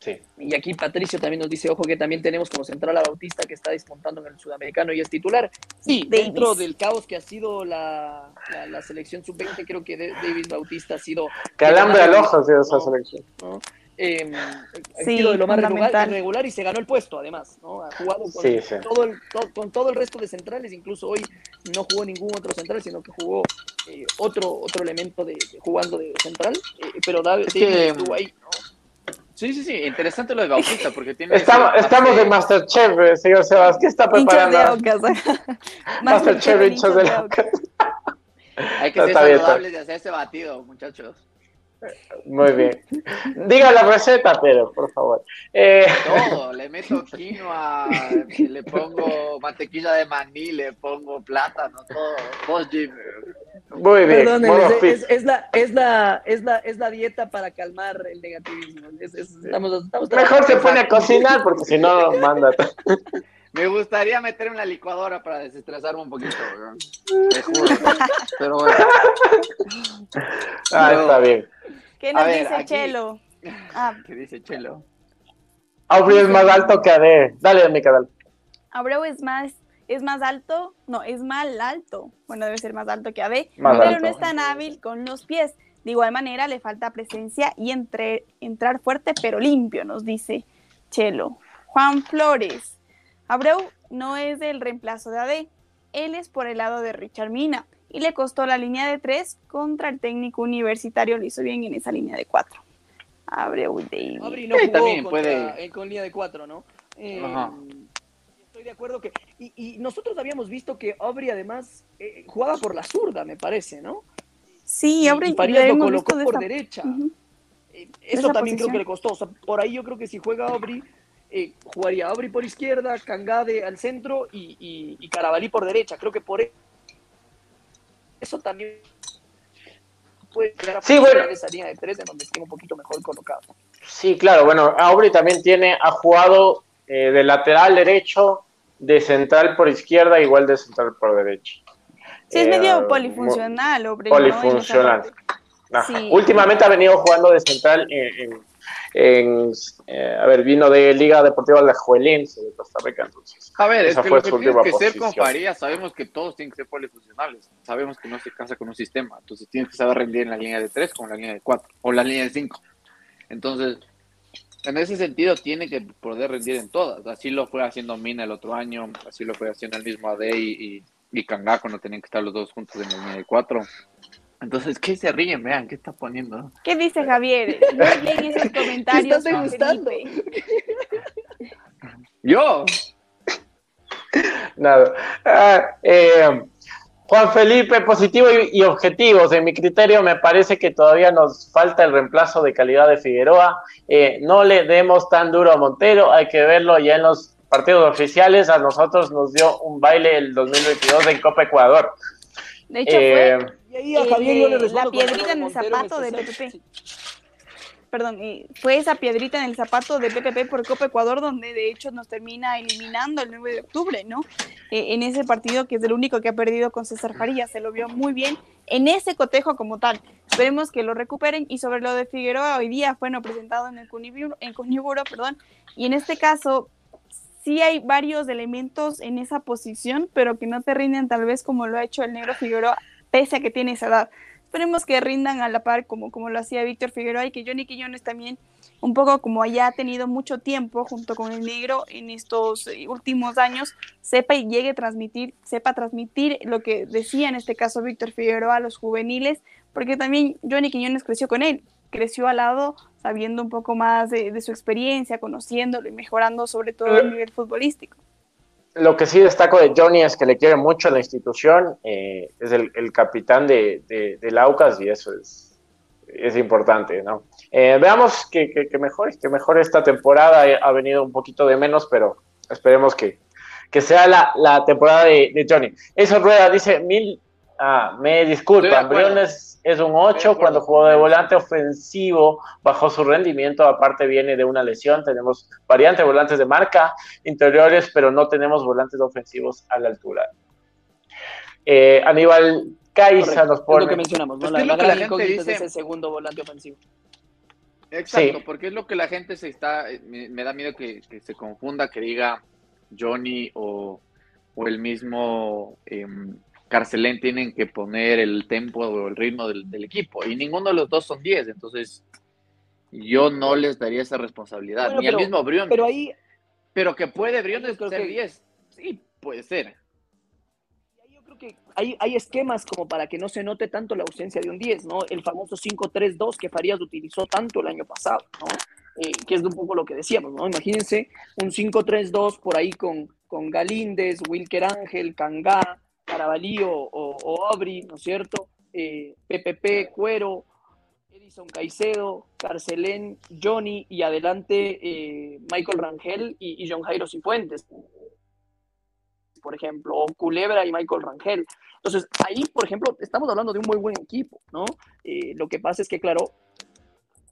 Sí. y aquí Patricio también nos dice, ojo que también tenemos como central a Bautista que está despuntando en el sudamericano y es titular. Sí, Davis. dentro del caos que ha sido la, la, la selección sub-20, creo que de- David Bautista ha sido... Calambre al ojo ha sido esa selección. ¿no? Eh, ha Sí, sido de lo más regular, y se ganó el puesto además, ¿no? Ha jugado con, Sí, sí. Todo, el, to- con todo el resto de centrales, incluso hoy no jugó ningún otro central, sino que jugó eh, otro, otro elemento de, de- jugando de central, eh, pero David, Es que- David estuvo ahí, ¿no? Sí, sí, sí, interesante lo de Bautista, porque tiene... Estamos, ese estamos de Masterchef, eh, señor Sebas. ¿Qué está Hinchas de preparando? Aucas. Masterchef, hinchas de Aucas. Aucas. Hay que No, ser saludables de hacer ese batido, muchachos. Muy bien. Diga la receta, Pedro, por favor. Eh, Todo, le meto quinoa, le pongo mantequilla de maní, le pongo plátano, todo. Vos, Jim. Muy bien. Es, fit. es- es la, es, la, es, la, es la dieta para calmar el negativismo. Es- es- estamos, estamos Mejor se pone a cocinar porque si no, manda. Me gustaría meter en la licuadora para desestresarme un poquito. Te juro. Pero bueno. Ah, No. está bien. ¿Qué nos A ver, dice aquí- Chelo? Ah, ¿Qué dice Chelo? Aubrey es más alto que AD. Dale, mi canal. Abreu es más, es más alto, no, es más alto. Bueno, debe ser más alto que AB, Más pero alto. no es tan hábil con los pies. De igual manera, le falta presencia y entre, entrar fuerte pero limpio, nos dice Chelo. Juan Flores. Abreu no es el reemplazo de AD, él es por el lado de Richard Mina y le costó la línea de tres contra el técnico universitario, lo hizo bien en esa línea de cuatro. Abreu David. Abri no Sí, jugó también contra- puede. eh, con línea de cuatro, ¿no? Eh, Ajá. De acuerdo que. Y, y nosotros habíamos visto que Aubrey además eh, jugaba por la zurda, me parece, ¿no? Sí, Y- Abreu y Farías lo hemos colocó visto de por derecha. Eh, Eso también creo que le costó. O sea, por ahí yo creo que si juega Aubrey, eh, jugaría Aubrey por izquierda, Cangade al centro y, y, y Carabalí por derecha. Creo que por e- eso también puede llegar a Sí, bueno. esa línea de tres en donde esté un poquito mejor colocado. Sí, claro. Bueno, Aubrey también tiene, ha jugado eh, de lateral derecho, de central por izquierda, igual de central por derecha. Sí, es Eh, medio polifuncional, esa polifuncional. Ajá. Sí. Últimamente ha venido jugando de central en, en- en, eh, a ver, vino de Liga Deportiva Alajuelense de Costa Rica, entonces. A ver, es Esa que fue lo que su última que ser con posición. Farías, sabemos que todos tienen que ser polifuncionales. Sabemos que no se casa con un sistema. Entonces tienes que saber rendir en la línea de 3 como en la línea de 4 o la línea de 5. Entonces, en ese sentido, tiene que poder rendir en todas. Así lo fue haciendo Mina el otro año, así lo fue haciendo el mismo AD y, y, y Kanga cuando tenían que estar los dos juntos en la línea de 4. Entonces, ¿qué se ríen? Vean, ¿qué está poniendo? ¿Qué dice Javier? Muy bien esos comentarios. ¡Yo! Nada. Ah, eh, Juan Felipe, positivo y, y objetivos. En mi criterio, me parece que todavía nos falta el reemplazo de calidad de Figueroa. Eh, no le demos tan duro a Montero, hay que verlo ya en los partidos oficiales. A nosotros nos dio un baile el 2022 en Copa Ecuador. De hecho, Eh, fue Y ahí a El Javier yo le de respondo la piedrita en el zapato de. PPP. Perdón, fue esa piedrita en el zapato de PPP por Copa Ecuador, donde de hecho nos termina eliminando el 9 de octubre, ¿no? Eh, en ese partido que es el único que ha perdido con César Farías, se lo vio muy bien en ese cotejo como tal. Esperemos que lo recuperen y sobre lo de Figueroa, hoy día fue no presentado en el Cuniburo, perdón, y en este caso sí hay varios elementos en esa posición, pero que no te rinden tal vez como lo ha hecho el negro Figueroa, pese a que tiene esa edad. Esperemos que rindan a la par como, como lo hacía Víctor Figueroa y que Johnny Quiñones también, un poco como haya tenido mucho tiempo junto con el negro en estos eh, últimos años, sepa y llegue a transmitir, sepa transmitir lo que decía en este caso Víctor Figueroa a los juveniles, porque también Johnny Quiñones creció con él, creció al lado sabiendo un poco más de, de su experiencia, conociéndolo y mejorando sobre todo el nivel futbolístico. Lo que sí destaco de Johnny es que le quiere mucho a la institución, eh, es el, capitán de, de, del y eso es, es importante, ¿no? Eh, veamos que, que, que, mejore, que mejore esta temporada, ha venido un poquito de menos, pero esperemos que, que sea la, la temporada de, de, Johnny. Eso Rueda dice, mil, ah, me disculpan, Briones es un 8, cuando jugó de volante ofensivo bajó su rendimiento, aparte viene de una lesión, tenemos variantes, volantes de marca interiores, pero no tenemos volantes ofensivos a la altura. Eh, Aníbal Caiza nos pone... Es lo que mencionamos, ¿no? la, la, la, gente dice... es el segundo volante ofensivo. Exacto, sí. porque es lo que la gente se está, me, me da miedo que, que, se confunda, que diga Johnny o, o el mismo eh, Carcelén tienen que poner el tempo o el ritmo del, del, equipo, y ninguno de los dos son 10, entonces yo no les daría esa responsabilidad, bueno, ni pero, al mismo Briones. Pero ahí... Pero que puede Briones ser 10, sí, puede ser que hay, hay, esquemas como para que no se note tanto la ausencia de un 10, ¿no? El famoso 5-3-2 que Farías utilizó tanto el año pasado, ¿no? Eh, que es un poco lo que decíamos, ¿no? Imagínense un 5-3-2 por ahí con, con Galíndez, Wilker Ángel, Cangá, Carabalí o, o, Abri, ¿no es cierto? Eh, PPP, Cuero, Edison Caicedo, Carcelén, Johnny y adelante eh, Michael Rangel y, y John Jairo Cifuentes por ejemplo, o Culebra y Michael Rangel. Entonces, ahí, por ejemplo, estamos hablando de un muy buen equipo, ¿no? Eh, lo que pasa es que, claro,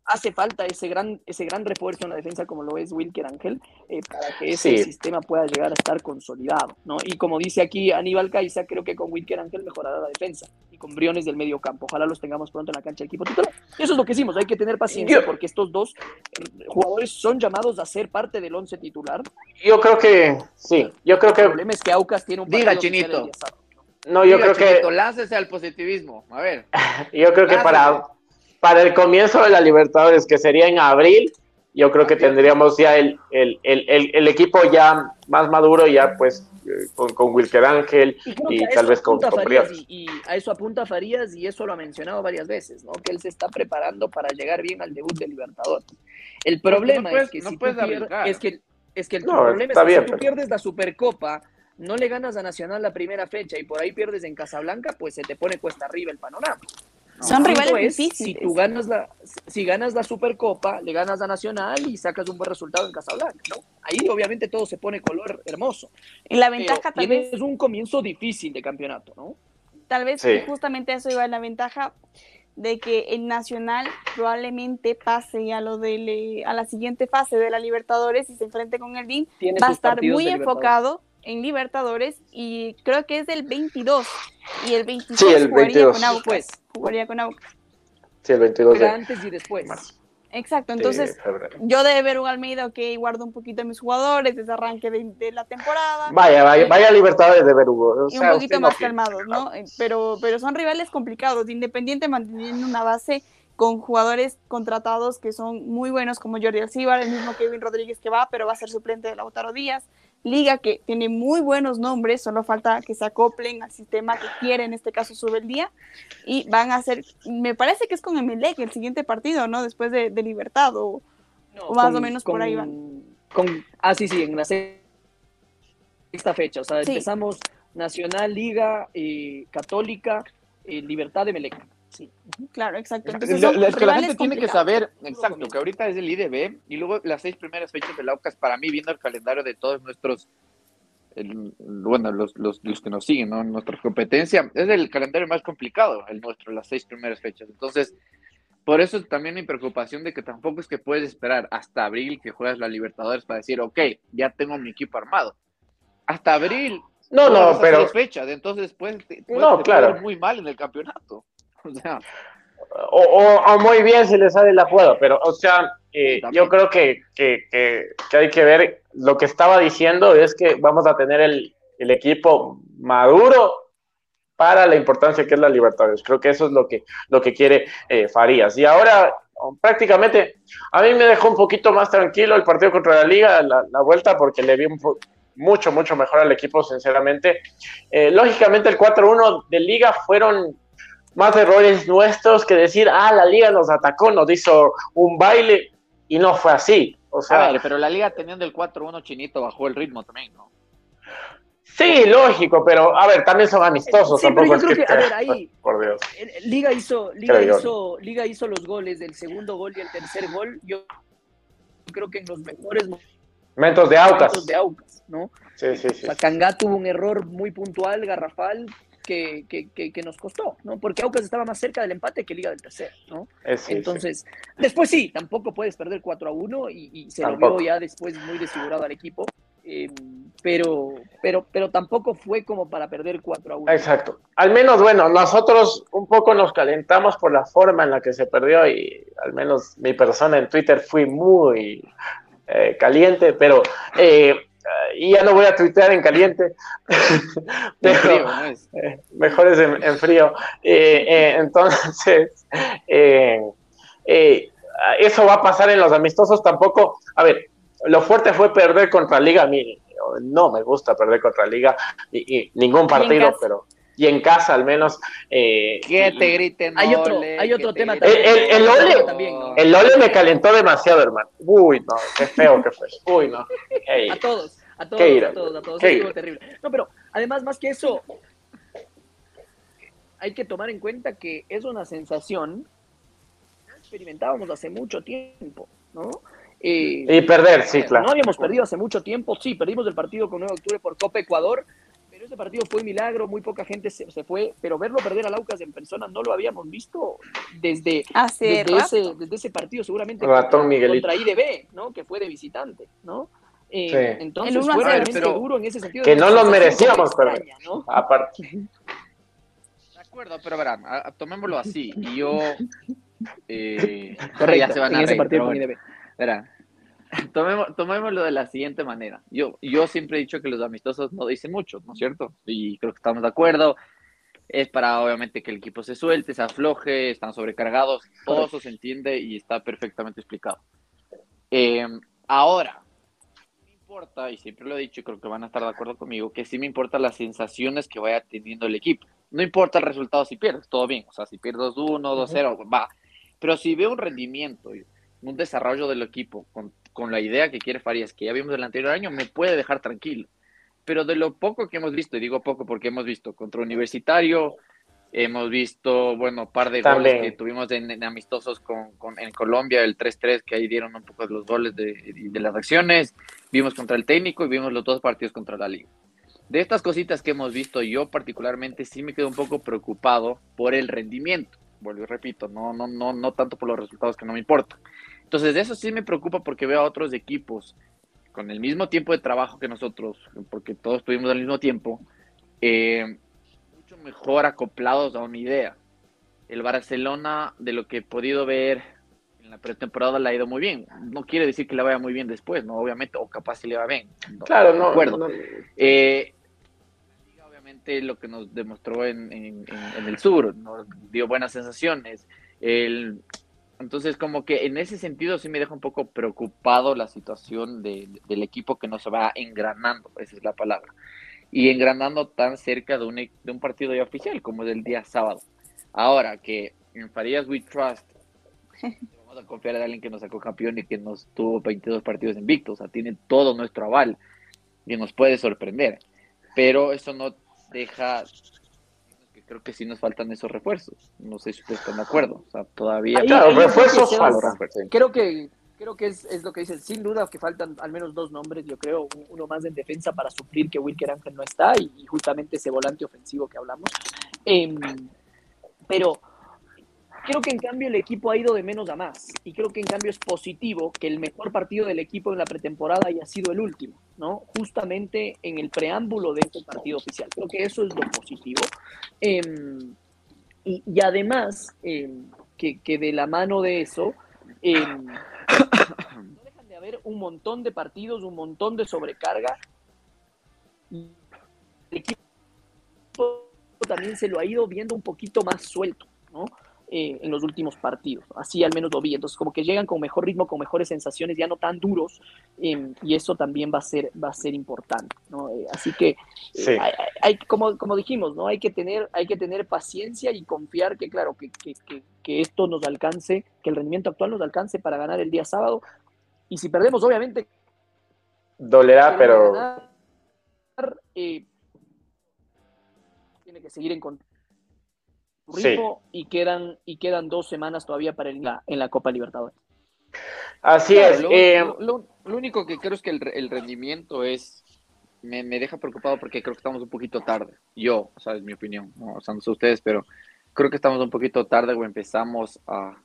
hace falta ese gran, ese gran refuerzo en la defensa como lo es Wilker Ángel eh, para que ese sí. sistema pueda llegar a estar consolidado, ¿no? Y como dice aquí Aníbal Caiza, creo que con Wilker Ángel mejorará la defensa y con Briones del medio campo. Ojalá los tengamos pronto en la cancha del equipo titular. Y eso es lo que hicimos, hay que tener paciencia yo, porque estos dos eh, jugadores son llamados a ser parte del once titular. Yo creo que, sí, yo creo que... El problema es que Aucas tiene un Diga, Chinito. No, yo Diga, creo Chinito, que... Láncese al positivismo, a ver. yo creo que para para el comienzo de la Libertadores, que sería en abril, yo creo que tendríamos ya el, el, el, el equipo ya más maduro, ya pues con, con Wilker Ángel y, y tal vez con, con Farías. Y, y, a eso apunta Farías y eso lo ha mencionado varias veces, ¿no? que él se está preparando para llegar bien al debut de Libertadores. El problema no puedes, es que no si tú pierdes, es que, es que el no, problema es que bien, si tú pero... pierdes la Supercopa, no le ganas a Nacional la primera fecha y por ahí pierdes en Casablanca, pues se te pone cuesta arriba el panorama. Son rivales es, difíciles. Si tú ganas la, si ganas la Supercopa, le ganas a Nacional y sacas un buen resultado en Casablanca, ¿no? Ahí obviamente todo se pone color hermoso. Y la ventaja Pero tal tienes vez un comienzo difícil de campeonato, ¿no? Tal vez sí. justamente eso iba en la ventaja de que el Nacional probablemente pase a lo de a la siguiente fase de la Libertadores y se enfrente con el BIM, va a estar muy enfocado en Libertadores y creo que es del 22 y el 26 sí, el jugaría 22. con Aucas. Jugaría con Aucas. Sí, el 22 Pero de antes y después. marzo. Exacto, entonces yo de ver un Almeida, ok, guardo un poquito a mis jugadores desde arranque de, de la temporada. Vaya, vaya, vaya Libertadores de Verugo. O y un poquito más no- calmados, ¿no? Eh, Pero, pero son rivales complicados. Independiente manteniendo una base con jugadores contratados que son muy buenos, como Jordi Alcibar, el mismo Kevin Rodríguez que va, pero va a ser suplente de Lautaro Díaz. Liga que tiene muy buenos nombres, solo falta que se acoplen al sistema que quiere, en este caso sube el día, y van a hacer, me parece que es con Emelec el siguiente partido, ¿no? Después de, de Libertad, o, No, o más con- o menos por ahí van. Con, ah, sí, sí, en la sexta fecha. O sea, Sí. empezamos Nacional, Liga, eh, Católica, eh, Libertad de Melec. Sí. Claro, exacto. Entonces es que la gente tiene que saber, exacto, que ahorita es el IDB y luego las seis primeras fechas del Aucas, para mí, viendo el calendario de todos nuestros, el- bueno, los, los, los que nos siguen, ¿no? Nuestra competencia, es el calendario más complicado, el nuestro, las seis primeras fechas. Entonces, por eso también mi preocupación de que tampoco es que puedes esperar hasta abril que juegas la Libertadores para decir, ok, ya tengo mi equipo armado. Hasta abril. No, no, pero seis fechas, entonces puedes, te- puedes- No, te claro. muy mal en el campeonato. O sea, o, o- o muy bien si le sale la jugada, pero, o sea, eh, yo creo que, que, que, que hay que ver, lo que estaba diciendo es que vamos a tener el, el equipo maduro para la importancia que es la Libertadores. Creo que eso es lo que, lo que quiere eh, Farías. Y ahora, prácticamente, a mí me dejó un poquito más tranquilo el partido contra la Liga, la, la vuelta, porque le vi un mucho, mucho mejor al equipo, sinceramente. Eh, lógicamente, el 4-1 de Liga fueron más errores nuestros que decir, ah, la liga nos atacó, nos hizo un baile, y no fue así. O sea, a ver, pero la liga teniendo el 4-1 chinito bajó el ritmo también, ¿no? Sí, lógico, pero a ver, también son amistosos. Sí, pero yo es creo que, que, a ver, ahí, por Dios. Liga hizo, Liga hizo, Liga hizo los goles del segundo gol y el tercer gol. Yo creo que en los mejores Momentos de Aucas. momentos de Aucas, ¿no? Sí, sí, sí. sea, Kangá tuvo un error muy puntual, garrafal, que, que, que, que nos costó, ¿no? Porque Aucas estaba más cerca del empate que Liga del tercero, ¿no? Sí, sí. Entonces, después sí, tampoco puedes perder 4 a 1 y, y se Tampoco. lo vio ya después muy desfigurado al equipo. eh, pero, pero, pero tampoco fue como para perder 4 a 1. Exacto. Al menos, bueno, nosotros un poco nos calentamos por la forma en la que se perdió y al menos mi persona en Twitter fui muy eh, caliente, pero eh, y ya no voy a tuitear en caliente, En pero frío, eh, mejor es en, en frío. Eh, eh, entonces, eh, eh, eso va a pasar en los amistosos tampoco. A ver, lo fuerte fue perder contra Liga. A mí no me gusta perder contra Liga y, y ningún partido, pero y en casa al menos. eh, Que te griten. Hay otro- ole, hay otro te tema también. El- el- el ole- también, ¿no? el Ole me calentó demasiado, hermano. Uy, no, qué feo que fue. Uy, no. A todos, a todos, Qué ira. a todos, a todos. Qué Estuvo ira. terrible. No, pero además, más que eso, hay que tomar en cuenta que es una sensación que experimentábamos hace mucho tiempo, ¿no? Eh, Y perder, sí, claro. No habíamos perdido hace mucho tiempo, sí, perdimos el partido con 9 de octubre por Copa Ecuador, ese partido fue un milagro, muy poca gente se, se fue, pero verlo perder al Aucas en persona no lo habíamos visto desde, Hace desde, ese, desde ese partido seguramente Ratón contra, IDB, ¿no? Que fue de visitante, ¿no? Eh, Sí. Entonces El fue realmente Pero- duro en ese sentido. Que no lo merecíamos extraña, ¿no? Aparte. De acuerdo, pero verán, a- a- tomémoslo así. Y yo. Eh, Correcto, ya se van en a ese reír, partido pero con. IDB. Verán, tomemos, tomémoslo de la siguiente manera. Yo, yo siempre he dicho que los amistosos no dicen mucho, ¿no es cierto? Y creo que estamos de acuerdo. Es para, obviamente, que el equipo se suelte, se afloje, están sobrecargados. Todo eso se entiende y está perfectamente explicado. Eh, ahora, me importa, y siempre lo he dicho y creo que van a estar de acuerdo conmigo, que sí me importan las sensaciones que vaya teniendo el equipo. No importa el resultado si pierdes, todo bien. O sea, si pierdes 2-1, 2-0, va. Pero si veo un rendimiento un desarrollo del equipo con, con la idea que quiere Farías, que ya vimos el anterior año, me puede dejar tranquilo. Pero de lo poco que hemos visto, y digo poco porque hemos visto contra Universitario, hemos visto, bueno, par de También. goles que tuvimos en, en amistosos con, con- en Colombia, el 3-3, que ahí dieron un poco de los goles de, de las acciones, vimos contra el técnico y vimos los dos partidos contra la liga. De estas cositas que hemos visto, yo particularmente sí me quedo un poco preocupado por el rendimiento. Vuelvo y repito, no, no, no, no tanto por los resultados que no me importan. Entonces, de eso sí me preocupa porque veo a otros equipos con el mismo tiempo de trabajo que nosotros, porque todos tuvimos al mismo tiempo, eh, mucho mejor acoplados a una idea. El Barcelona, de lo que he podido ver en la pretemporada, le ha ido muy bien. No quiere decir que le vaya muy bien después, ¿no? Obviamente, o capaz si le va bien. No, Claro, de no. acuerdo. no- Eh, obviamente lo que nos demostró en, en- en- en el sur, nos dio buenas sensaciones. El, entonces, como que en ese sentido sí me deja un poco preocupado la situación de- del equipo que no se va engranando, esa es la palabra. Y engranando tan cerca de un, e- de un partido ya oficial como es el día sábado. Ahora que en Farías We Trust vamos a confiar en alguien que nos sacó campeón y que nos tuvo 22 partidos invictos, o sea, tiene todo nuestro aval y nos puede sorprender. Pero eso no deja creo que sí nos faltan esos refuerzos. No sé si ustedes están de acuerdo. O sea, todavía Ahí- Claro, ahí refuerzos que faltan. Creo que, creo que es, es lo que dicen. Sin duda que faltan al menos dos nombres, yo creo. un- Uno más en defensa para suplir que Wilker Ángel no está y, y justamente ese volante ofensivo que hablamos. Em, pero creo que en cambio el equipo ha ido de menos a más. Y creo que en cambio es positivo que el mejor partido del equipo en la pretemporada haya sido el último, ¿no? Justamente en el preámbulo de este partido oficial. Creo que eso es lo positivo. Em, y, además, em, que, que de la mano de eso, em, no dejan de haber un montón de partidos, un montón de sobrecarga. Y el equipo también se lo ha ido viendo un poquito más suelto, ¿no? Eh, en los últimos partidos. Así al menos lo vi. Entonces, como que llegan con mejor ritmo, con mejores sensaciones, ya no tan duros, eh, y eso también va a ser, va a ser importante, ¿no? Eh, así que, eh, Sí. hay, hay- como, como dijimos, ¿no? Hay que tener, hay que tener paciencia y confiar que, claro, que, que, que, que esto nos alcance, que el rendimiento actual nos alcance para ganar el día sábado. Y si perdemos, obviamente, Dolerá, pero ganar, eh, que seguir en su Sí. y quedan y quedan dos semanas todavía para el, la- en la Copa Libertadores. Así Claro, es. Lo, eh, lo- único que creo es que el, el rendimiento es. Me, me deja preocupado porque creo que estamos un poquito tarde. Yo, o sea, es mi opinión. No, o sea, no sé ustedes, pero creo que estamos un poquito tarde o empezamos a,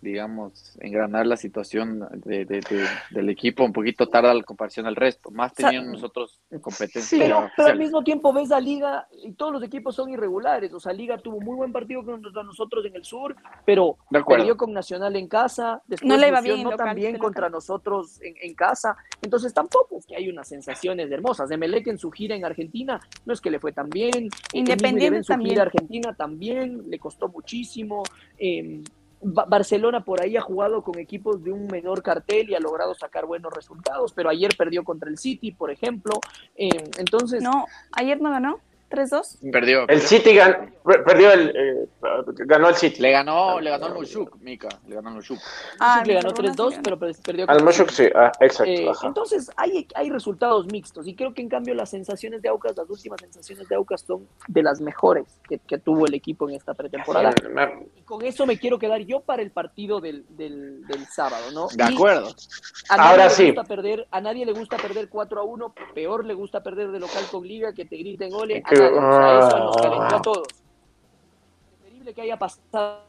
digamos, engranar la situación de, de- de- del equipo un poquito tarde a comparación al resto. Más sea, teniendo nosotros competencias. Pero, pero al mismo tiempo ves a Liga y todos los equipos son irregulares. O sea, Liga tuvo muy buen partido contra nosotros en el sur, pero perdió con Nacional en casa. Después No le va bien no local, tan bien de contra nosotros en, en casa. Entonces tampoco es que hay unas sensaciones hermosas. Emelec en su gira en Argentina no es que le fue tan bien. Independiente en su también. gira Argentina también le costó muchísimo. Eh, Ba- Barcelona por ahí ha jugado con equipos de un menor cartel y ha logrado sacar buenos resultados, pero ayer perdió contra el City, por ejemplo. Eh, entonces, No, ayer no ganó. 3-2. Perdió. el City gan- per- perdió el, eh, ganó el City. Le ganó, le ganó al Mushuk, Mika. Le ganó al Mushuk. Ah, le ganó por una 3-2, sí pero per- perdió Al City. sí, ah, exacto. Eh, entonces hay, hay resultados mixtos y creo que en cambio las sensaciones de Aucas, las últimas sensaciones de Aucas son de las mejores que, que tuvo el equipo en esta pretemporada. Me- Y con eso me quiero quedar yo para el partido del, del, del sábado, ¿no? De Y acuerdo. A nadie Ahora le sí. Gusta perder, a nadie le gusta perder 4 a 1, peor le gusta perder de local con Liga, que te griten goles. A Eso nos ah. calentó a todos. Preferible que haya pasado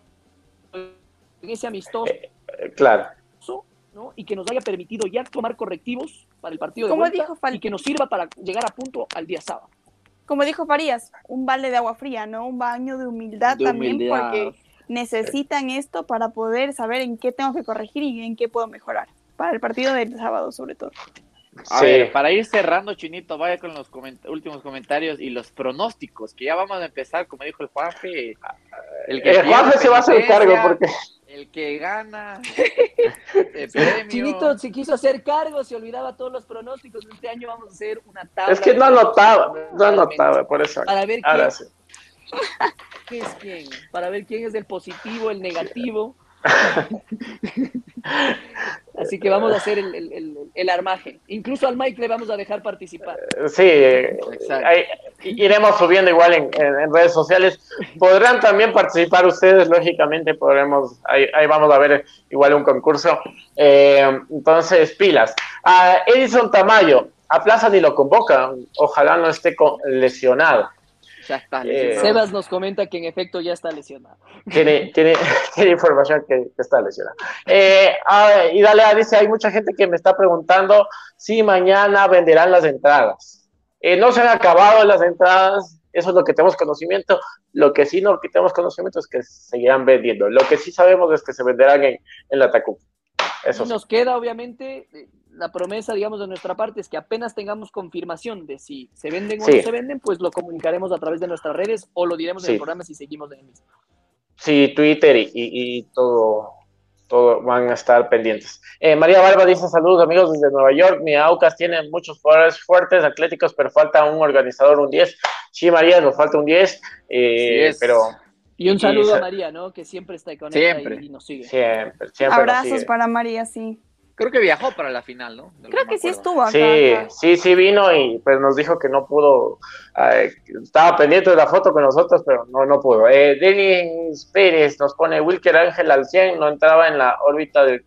en ese amistoso, eh, claro. ¿no? Y que nos haya permitido ya tomar correctivos para el partido de Como vuelta dijo Fal- y que nos sirva para llegar a punto al día sábado. Como dijo Farías, un balde de agua fría, ¿no? Un baño de humildad De también, humildad. porque necesitan esto para poder saber en qué tengo que corregir y en qué puedo mejorar. Para el partido del sábado, sobre todo. A Sí. ver, para ir cerrando, Chinito, vaya con los coment- últimos comentarios y los pronósticos, que ya vamos a empezar, como dijo el Juanfe. El El pierde Juanfe se va a hacer cargo penitencia, porque El que gana el premio. Chinito se quiso hacer cargo, se olvidaba todos los pronósticos. Este año vamos a hacer una tabla. es que no anotaba, no anotaba, por eso. Para ver Ahora quién, sí. qué es quién, para ver quién es el positivo, el negativo. Así que vamos a hacer el, el- el- el armaje. Incluso al Mike le vamos a dejar participar. Sí, ahí iremos subiendo igual en, en- en redes sociales. Podrán también participar ustedes, lógicamente, podremos, ahí, ahí vamos a ver igual un concurso. Eh, entonces, pilas. A Edison Tamayo, aplazan y lo convocan. Ojalá no esté lesionado. Ya está. Eh, lesionado. Sebas nos comenta que en efecto ya está lesionado. Tiene, tiene, tiene información que, que está lesionado. Eh, ah, y dale, dice, hay mucha gente que me está preguntando si mañana venderán las entradas. Eh, no se han acabado las entradas, eso es lo que tenemos conocimiento. Lo que sí no que tenemos conocimiento es que seguirán vendiendo. Lo que sí sabemos es que se venderán en, en la Tacu. Eso y sí. nos queda, obviamente, la promesa, digamos, de nuestra parte es que apenas tengamos confirmación de si se venden o Sí. no se venden, pues lo comunicaremos a través de nuestras redes o lo diremos en el programa si seguimos en el mismo. Sí, Twitter y, y- y todo, todo van a estar pendientes. Eh, María Barba dice saludos amigos desde Nueva York. Mi Aucas tiene muchos jugadores fuertes, atléticos, pero falta un organizador, un 10. Sí, María, nos falta un 10, eh, pero Y un Y saludo a María, ¿no? Que siempre está con Siempre. y, y nos sigue. siempre, siempre. nos Abrazos sigue. para María, sí. Creo que viajó para la final, ¿no? Creo que sí estuvo acá. Sí, acá. sí, sí vino y pues nos dijo que no pudo, eh, estaba pendiente de la foto con nosotros, pero no, no pudo. Eh, Denis Pérez nos pone Wilker Ángel al 100, no entraba en la órbita del,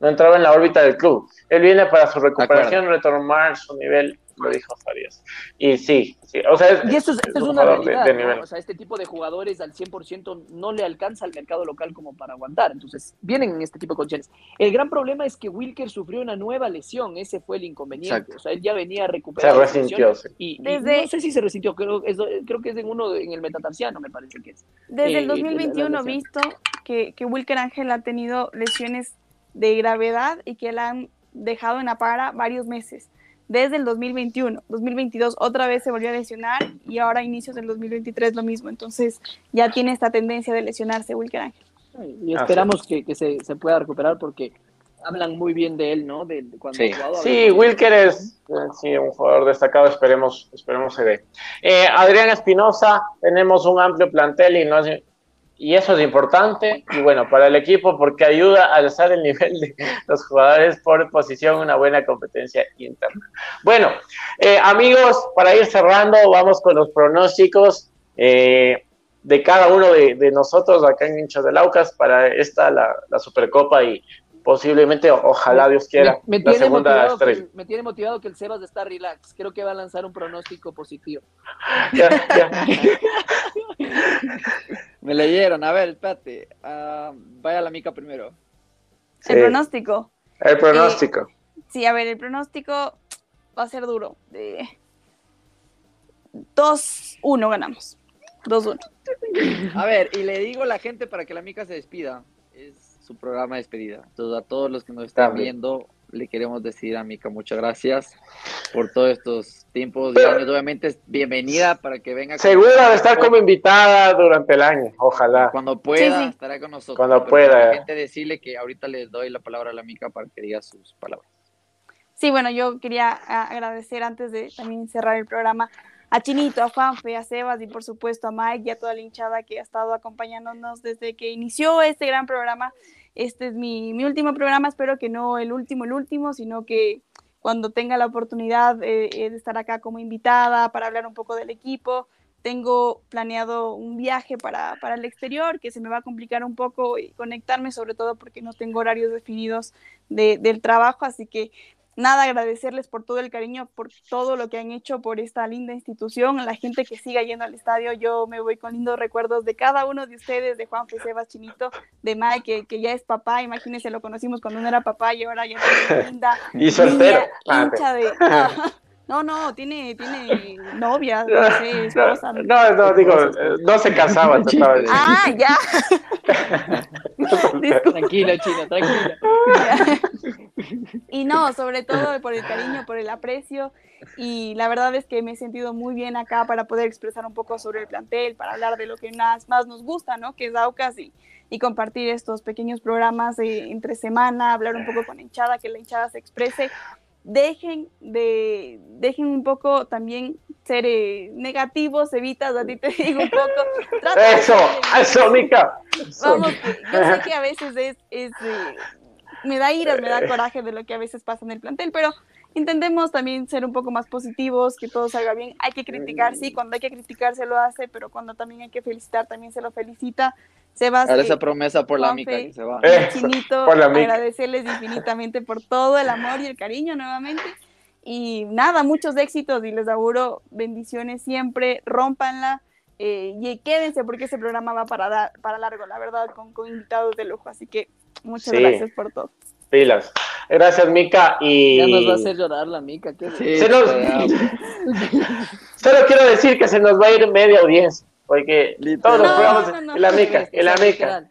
no entraba en la órbita del club. Él viene para su recuperación, retomar su nivel, lo dijo Farías. Y sí, sí, o sea, es- Y eso es, es es un una de- realidad, de ¿no? nivel. O sea, este tipo de jugadores al 100% no le alcanza al mercado local como para aguantar. Entonces, vienen en este tipo de condiciones. El gran problema es que Wilker sufrió una nueva lesión. Ese fue el inconveniente. Exacto. O sea, él ya venía recuperado. Se de resintió, sí. Y, y Desde- no sé si se resintió. Creo, es- creo que es en uno, de- en el metatarsiano, me parece que es. Desde Eh, el 2021 la he lesión. visto que, que Wilker Ángel ha tenido lesiones de gravedad y que la han dejado en la para varios meses. Desde el 2021, 2022 otra vez se volvió a lesionar y ahora a inicios del 2023 lo mismo. Entonces ya tiene esta tendencia de lesionarse Wilker Ángel. Y esperamos que, que se, se pueda recuperar porque hablan muy bien de él, ¿no? De, de cuando Sí. jugado. Wilker es sí, un jugador destacado, esperemos, esperemos se dé. Eh, Adrián Espinosa, tenemos un amplio plantel y no, es- y eso es importante. Y bueno, para el equipo, porque ayuda a alzar el nivel de los jugadores por posición, una buena competencia interna. Bueno, eh, amigos, para ir cerrando, vamos con los pronósticos. Eh, de cada uno de, nosotros acá en Hinchas del Aucas para esta, la, la Supercopa y posiblemente, ojalá Dios quiera, me, la segunda estrella. me tiene motivado que el Sebas está relax. Creo que va a lanzar un pronóstico positivo. Ya, ya. me leyeron. A ver, espérate. Uh, vaya la mica primero. El pronóstico. El pronóstico. Eh, sí, a ver, el pronóstico va a ser duro. De... 2-1 ganamos. 2-1. A ver, y le digo a la gente para que la mica se despida. Es su programa de despedida. Entonces, a todos los que nos están viendo, le queremos decir a Mica muchas gracias por todos estos tiempos y años. Obviamente, bienvenida para que venga. Segura de estar como invitada durante el año, ojalá. Cuando pueda, estará con nosotros. Cuando pueda. La gente decirle que ahorita les doy la palabra a la Mica para que diga sus palabras. Sí, bueno, yo quería agradecer antes de también cerrar el programa a Chinito, a Juanfe, a Sebas y por supuesto a Mike y a toda la hinchada que ha estado acompañándonos desde que inició este gran programa. Este es mi, último programa, espero que no el último, el último, sino que cuando tenga la oportunidad eh, eh, de estar acá como invitada para hablar un poco del equipo. Tengo planeado un viaje para, para el exterior que se me va a complicar un poco y conectarme, sobre todo porque no tengo horarios definidos de, del trabajo, así que nada, agradecerles por todo el cariño, por todo lo que han hecho por esta linda institución, la gente que siga yendo al estadio. Yo me voy con lindos recuerdos de cada uno de ustedes, de Juan Sebas Chinito, de Mike, que, ya es papá. Imagínense, lo conocimos cuando no era papá y ahora ya es linda. y soltero. hincha de. No, no, tiene, tiene novia, no sé, esposa. No, no, digo, no se casaba. ah, ya. tranquilo, chino, tranquilo. Y no, sobre todo por el cariño, por el aprecio. Y la verdad es que me he sentido muy bien acá para poder expresar un poco sobre el plantel, para hablar de lo que más, más nos gusta, ¿no? Que es Aucas y, y compartir estos pequeños programas de, entre semana, hablar un poco con la hinchada, que la hinchada se exprese dejen de, dejen un poco también ser eh, negativos, evitas, a ti te digo un poco. eso, eso, Mica. Vamos, yo sé que a veces es, es eh, me da iras, me da coraje de lo que a veces pasa en el plantel, pero intentemos también ser un poco más positivos, que todo salga bien. Hay que criticar, sí, cuando hay que criticar se lo hace, pero cuando también hay que felicitar también se lo felicita. Sebas. esa promesa por la mica que se va. Chinito, agradecerles infinitamente por todo el amor y el cariño nuevamente. Y nada, muchos éxitos y les auguro bendiciones siempre, rompanla eh, y quédense porque ese programa va para, dar, para largo, la verdad, con, con invitados de lujo. Así que muchas gracias por todo. Pilas. Gracias, Mica. Y... Ya nos va a hacer llorar la Mica. Solo quiero decir que se nos va a ir media audiencia porque todos los programas en la Mica, en la Mica.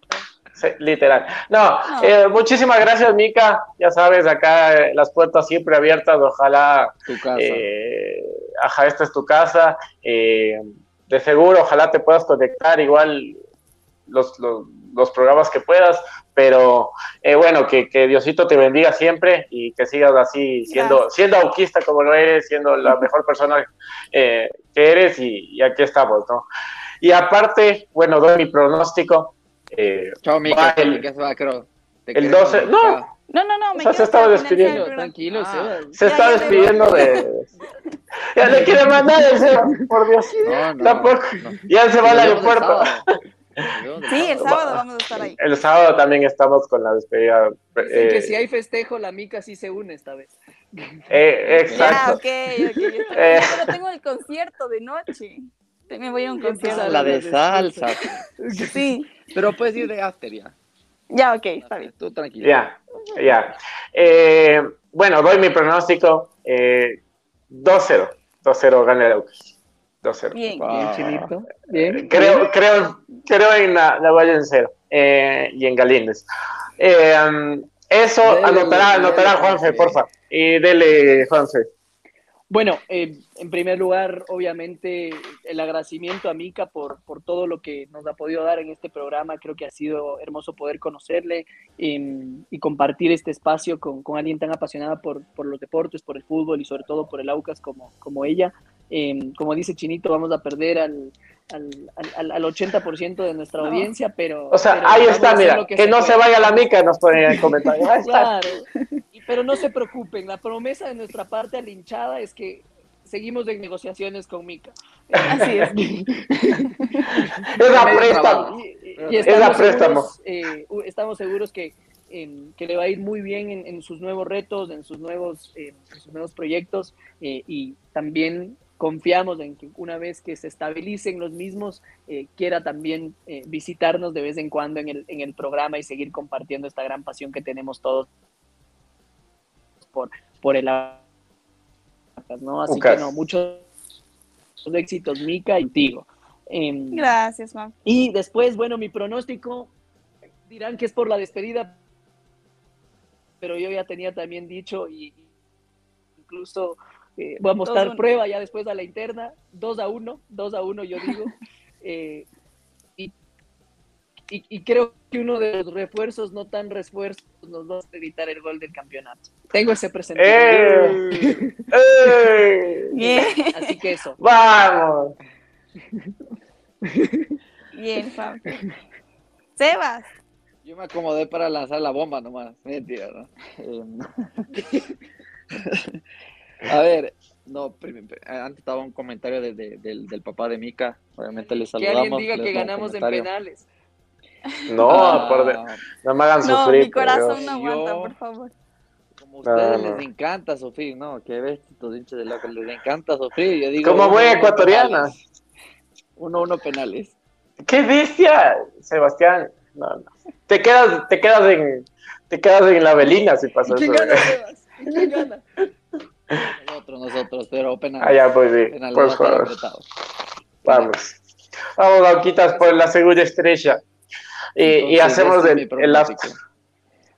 literal. No, eh, muchísimas gracias, Mica. Ya sabes, acá eh, las puertas siempre abiertas. Ojalá. Tu casa. Eh, ajá, esta es tu casa. de seguro, ojalá te puedas conectar igual los, los, los programas que puedas. Pero bueno, que, que, Diosito te bendiga siempre y que sigas así siendo, siendo auquista como lo eres, siendo la mejor persona que eres y, y aquí estamos, ¿no? Y aparte, bueno, doy mi pronóstico. Eh, Chao, Mica, el, creo. el 12, no. No, no, no, me o sea, se estaba despidiendo. Tranquilo, ah, se está despidiendo de. ya le quiere mandar el Seba, por Dios. No, no, Tampoco. Ya se va al aeropuerto. Sí, el sábado vamos a estar ahí. El sábado también estamos con la despedida. Eh, que si hay festejo, la Mica sí se une esta vez. Eh, exacto. Ah, ok, ok. Eh. Pero tengo el concierto de noche me voy a un concierto. La de salsa. sí. Pero puedes ir de after ya. Ya, ok, está bien. Tú tranquilo. Ya, ya. Eh, bueno, doy mi pronóstico. Eh, 2-0. 2-0 gana el Aucas. 2-0. Bien, bien, chinito. Bien. Creo, creo, creo en la, la Valle en cero eh, y en Galíndez. Eh, um, eso anotará, anotará Juanfe, porfa. Y dele, Juanfe. Bueno, eh, en primer lugar, obviamente, el agradecimiento a Mika por, por todo lo que nos ha podido dar en este programa. Creo que ha sido hermoso poder conocerle em, y compartir este espacio con, con alguien tan apasionada por, por, los deportes, por el fútbol y sobre todo por el AUCAS como, como ella. Em, como dice Chinito, vamos a perder al, al, al, al 80% de nuestra audiencia, pero... O sea, pero ahí está, mira, que, se no se vaya la mica, nos ponen en el comentario. Ahí está. Claro, Y- pero no se preocupen, la promesa de nuestra parte a la hinchada es que seguimos en negociaciones con Mika. Así es. Es la préstamo. Y, y- Es y a estamos, préstamo. seguros, eh, estamos seguros que, que le va a ir muy bien en, en sus nuevos retos, en sus nuevos, eh, en sus nuevos proyectos eh, y también confiamos en que una vez que se estabilicen los mismos, eh, quiera también eh, visitarnos de vez en cuando en el, en el programa y seguir compartiendo esta gran pasión que tenemos todos por, por el ¿no? Así que no, muchos éxitos, Mica, y contigo. Em, Gracias, Juan. y después, bueno, mi pronóstico, dirán que es por la despedida, pero yo ya tenía también dicho y incluso eh, voy a mostrar 2-1. prueba ya después a la interna, 2 a 1, 2 a 1 yo digo. eh, y, y, y creo que uno de los refuerzos, no tan refuerzos, nos va a evitar el gol del campeonato. Tengo ese presentimiento. ¡Eh! ¡Eh! Bien, Así que eso. ¡Vamos! bien, Juan. Sebas, Yo me acomodé para lanzar la bomba nomás. Mentira, ¿no? A ver, no, antes estaba un comentario de- de- del, del papá de Mika. Obviamente le Que saludamos. alguien diga que ganamos en penales. No, Ah, por de- no me hagan no, sufrir. mi corazón no aguanta, Yo- por favor. Como a ustedes No, no. les encanta sufrir, ¿no? Que ves, estos hinchas de loco, les encanta sufrir. Yo digo, Como buena ecuatoriana. penales. Uno, uno penales. ¡Qué bestia, Sebastián! No, no. Te quedas, te quedas en, te quedas en la velina si pasa ¿Y quién eso. gana, Sebas? ¿Y quién gana? Nosotros, pero penales. Ah, ya, pues sí, Penales, por va a estar favor. apretado. Vamos. Vamos, Gauquitas, por la segunda estrella. Y, y Entonces, hacemos ese es el, el.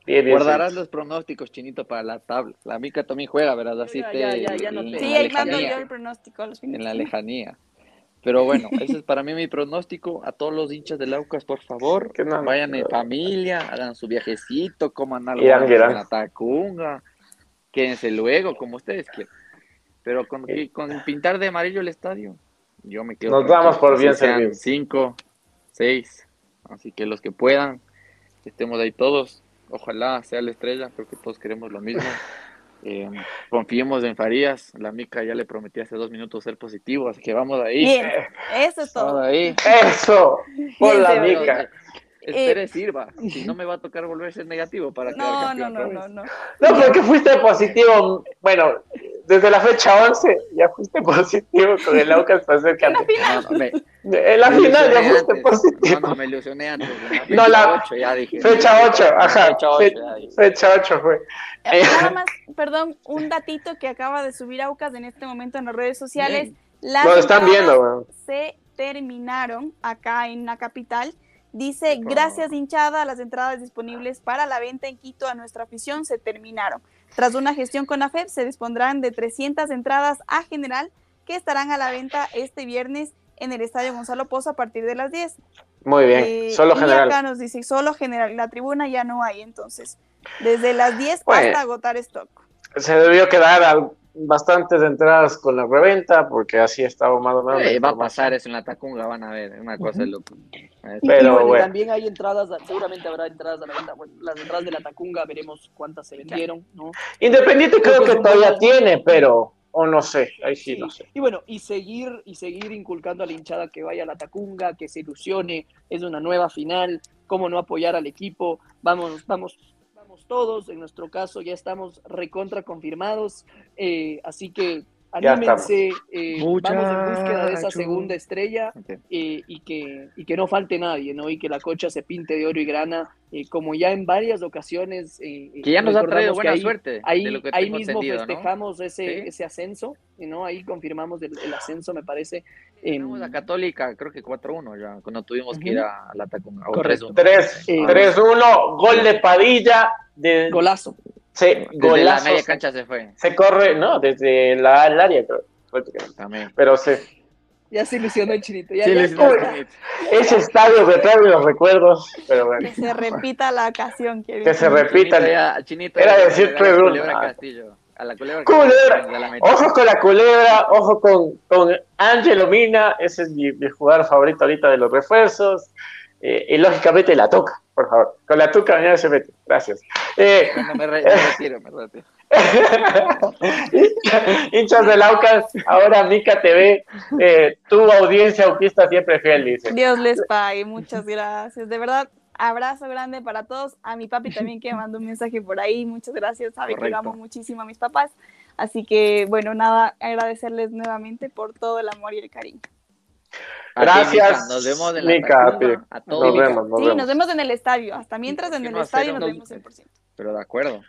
Bien, bien, Guardarás los pronósticos, Chinito, para la tabla. La Mica también juega, ¿verdad? Así Ya, te, ya, ya, ya no en te- la Sí, ahí mando lejanía, yo el pronóstico a los fines. En la lejanía. Pero bueno, ese es para mí mi pronóstico. A todos los hinchas del Aucas, por favor, Que no, vayan en no. familia, hagan su viajecito, coman algo Irán, irán. en la tacunga, quédense luego, como ustedes quieran. Pero con, que- con pintar de amarillo el estadio, yo me quedo. Nos damos por bien servidos. Cinco, seis. Así que los que puedan, que estemos ahí todos. Ojalá sea la estrella, creo que todos queremos lo mismo. Eh, confiemos en Farías. La Mica ya le prometí hace dos minutos ser positivo, así que vamos ahí. Bien, eso es Vamos todo. ahí. Eso, por Bien, la mica. Espere, sirva. Si no me va a tocar volver a ser negativo para No, no, campeón no, no, no. No, porque fuiste positivo. Bueno, desde la fecha 11 ya fuiste positivo con el Aucas para ser campeón. No, no, me- En la final ya ilusioné fuiste antes. positivo. No, no, me ilusioné antes. No, la- fecha ocho ya dije. Fecha 8, ajá. Fecha ocho, Fe- ya dije. Fecha 8 fue. Eh, Nada más, perdón, un datito que acaba de subir Aucas en este momento en las redes sociales. Las Lo están viendo, se terminaron acá en la capital. Dice, gracias hinchada, las entradas disponibles para la venta en Quito a nuestra afición se terminaron. Tras una gestión con AFEP, se dispondrán de 300 entradas a general que estarán a la venta este viernes en el Estadio Gonzalo Pozo a partir de las 10. Muy bien. Eh, Solo y general. acá nos dice, solo general, la tribuna ya no hay, entonces, desde las 10 Bueno. hasta agotar stock. Se debió quedar al- bastantes entradas con la reventa porque así estaba más o menos. Eh, va a pasar eso en la Tacunga, van a ver. Una cosa de loco. Y- Pero y bueno, bueno. también hay entradas, seguramente habrá entradas a la venta. Bueno, las entradas de la Tacunga veremos cuántas se vendieron, ¿no? Independiente Creo creo que que todavía buen- tiene, pero. O no sé. Ahí sí, Sí, no sé. Y bueno, y seguir, y seguir inculcando a la hinchada que vaya a la Tacunga, que se ilusione, es una nueva final, cómo no apoyar al equipo, vamos, vamos, vamos todos, en nuestro caso ya estamos recontra confirmados, eh, así que anímense, eh, vamos en búsqueda de esa segunda estrella eh, y, que, y que no falte nadie, ¿no? Y que la cocha se pinte de oro y grana, eh, como ya en varias ocasiones. eh, Que ya nos ha traído que buena ahí- suerte. Ahí, de lo que ahí mismo entendido, ¿no? festejamos ese, Sí. ese ascenso, ¿no? Ahí confirmamos el, el ascenso, me parece. em, Ganamos a Católica, creo que 4-1 ya, cuando tuvimos que Ujú. ir a la Correcto. 3-1. 3, Eh, 3-1, gol de Padilla. De, golazo. Se, Desde la golazo, media se- cancha se fue. se corre, no, desde la el área, creo. También. pero sí, Ya se ilusionó el chinito. Ya, Sí, ya- ese estadio me trae los recuerdos, pero bueno, Que se repita la ocasión. quiero que se repita. Chinito ya- Chinito Era ya decir le da tres la uno. culebra Ah. Castillo. A la culebra Culebra. La. Ojo con la culebra, ojo con, con Angelo Mina, ese es mi, mi jugador favorito ahorita de los refuerzos. Eh, y lógicamente la toca, por favor. Con la tuca mañana se mete. Gracias. Eh, Bueno, me, re- me retiro, me retiro. hinchas del Aucas, ahora Mica TV, eh, tu audiencia autista siempre fiel, dice. Dios les pague, muchas gracias. De verdad, abrazo grande para todos. A mi papi también que me mandó un mensaje por ahí. Muchas gracias. Sabe que Correcto. lo amo muchísimo a mis papás. Así que, bueno, nada, agradecerles nuevamente por todo el amor y el cariño. Ti, Gracias, Nos vemos en la Mica, a A todos. Nos vemos, nos sí, vemos. nos vemos en el estadio. Hasta mientras en ¿Por qué el estadio nos vemos 100%. Pero de acuerdo.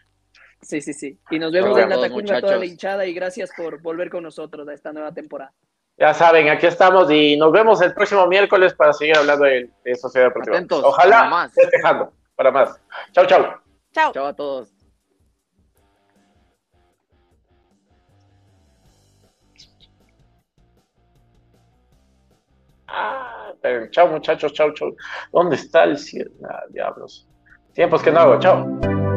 Sí, sí, sí. Y nos vemos Nos en la Tacunga toda la hinchada y gracias por volver con nosotros a esta nueva temporada. Ya saben, aquí estamos y nos vemos el próximo miércoles para seguir hablando de, de Sociedad Deportiva. Atentos, Ojalá para más. festejando para más. Chau, chau. Chao. Chao a todos. Ah, chao muchachos, chau, chau. ¿Dónde está el cierre? Ah, diablos. Tiempos que no hago, chao.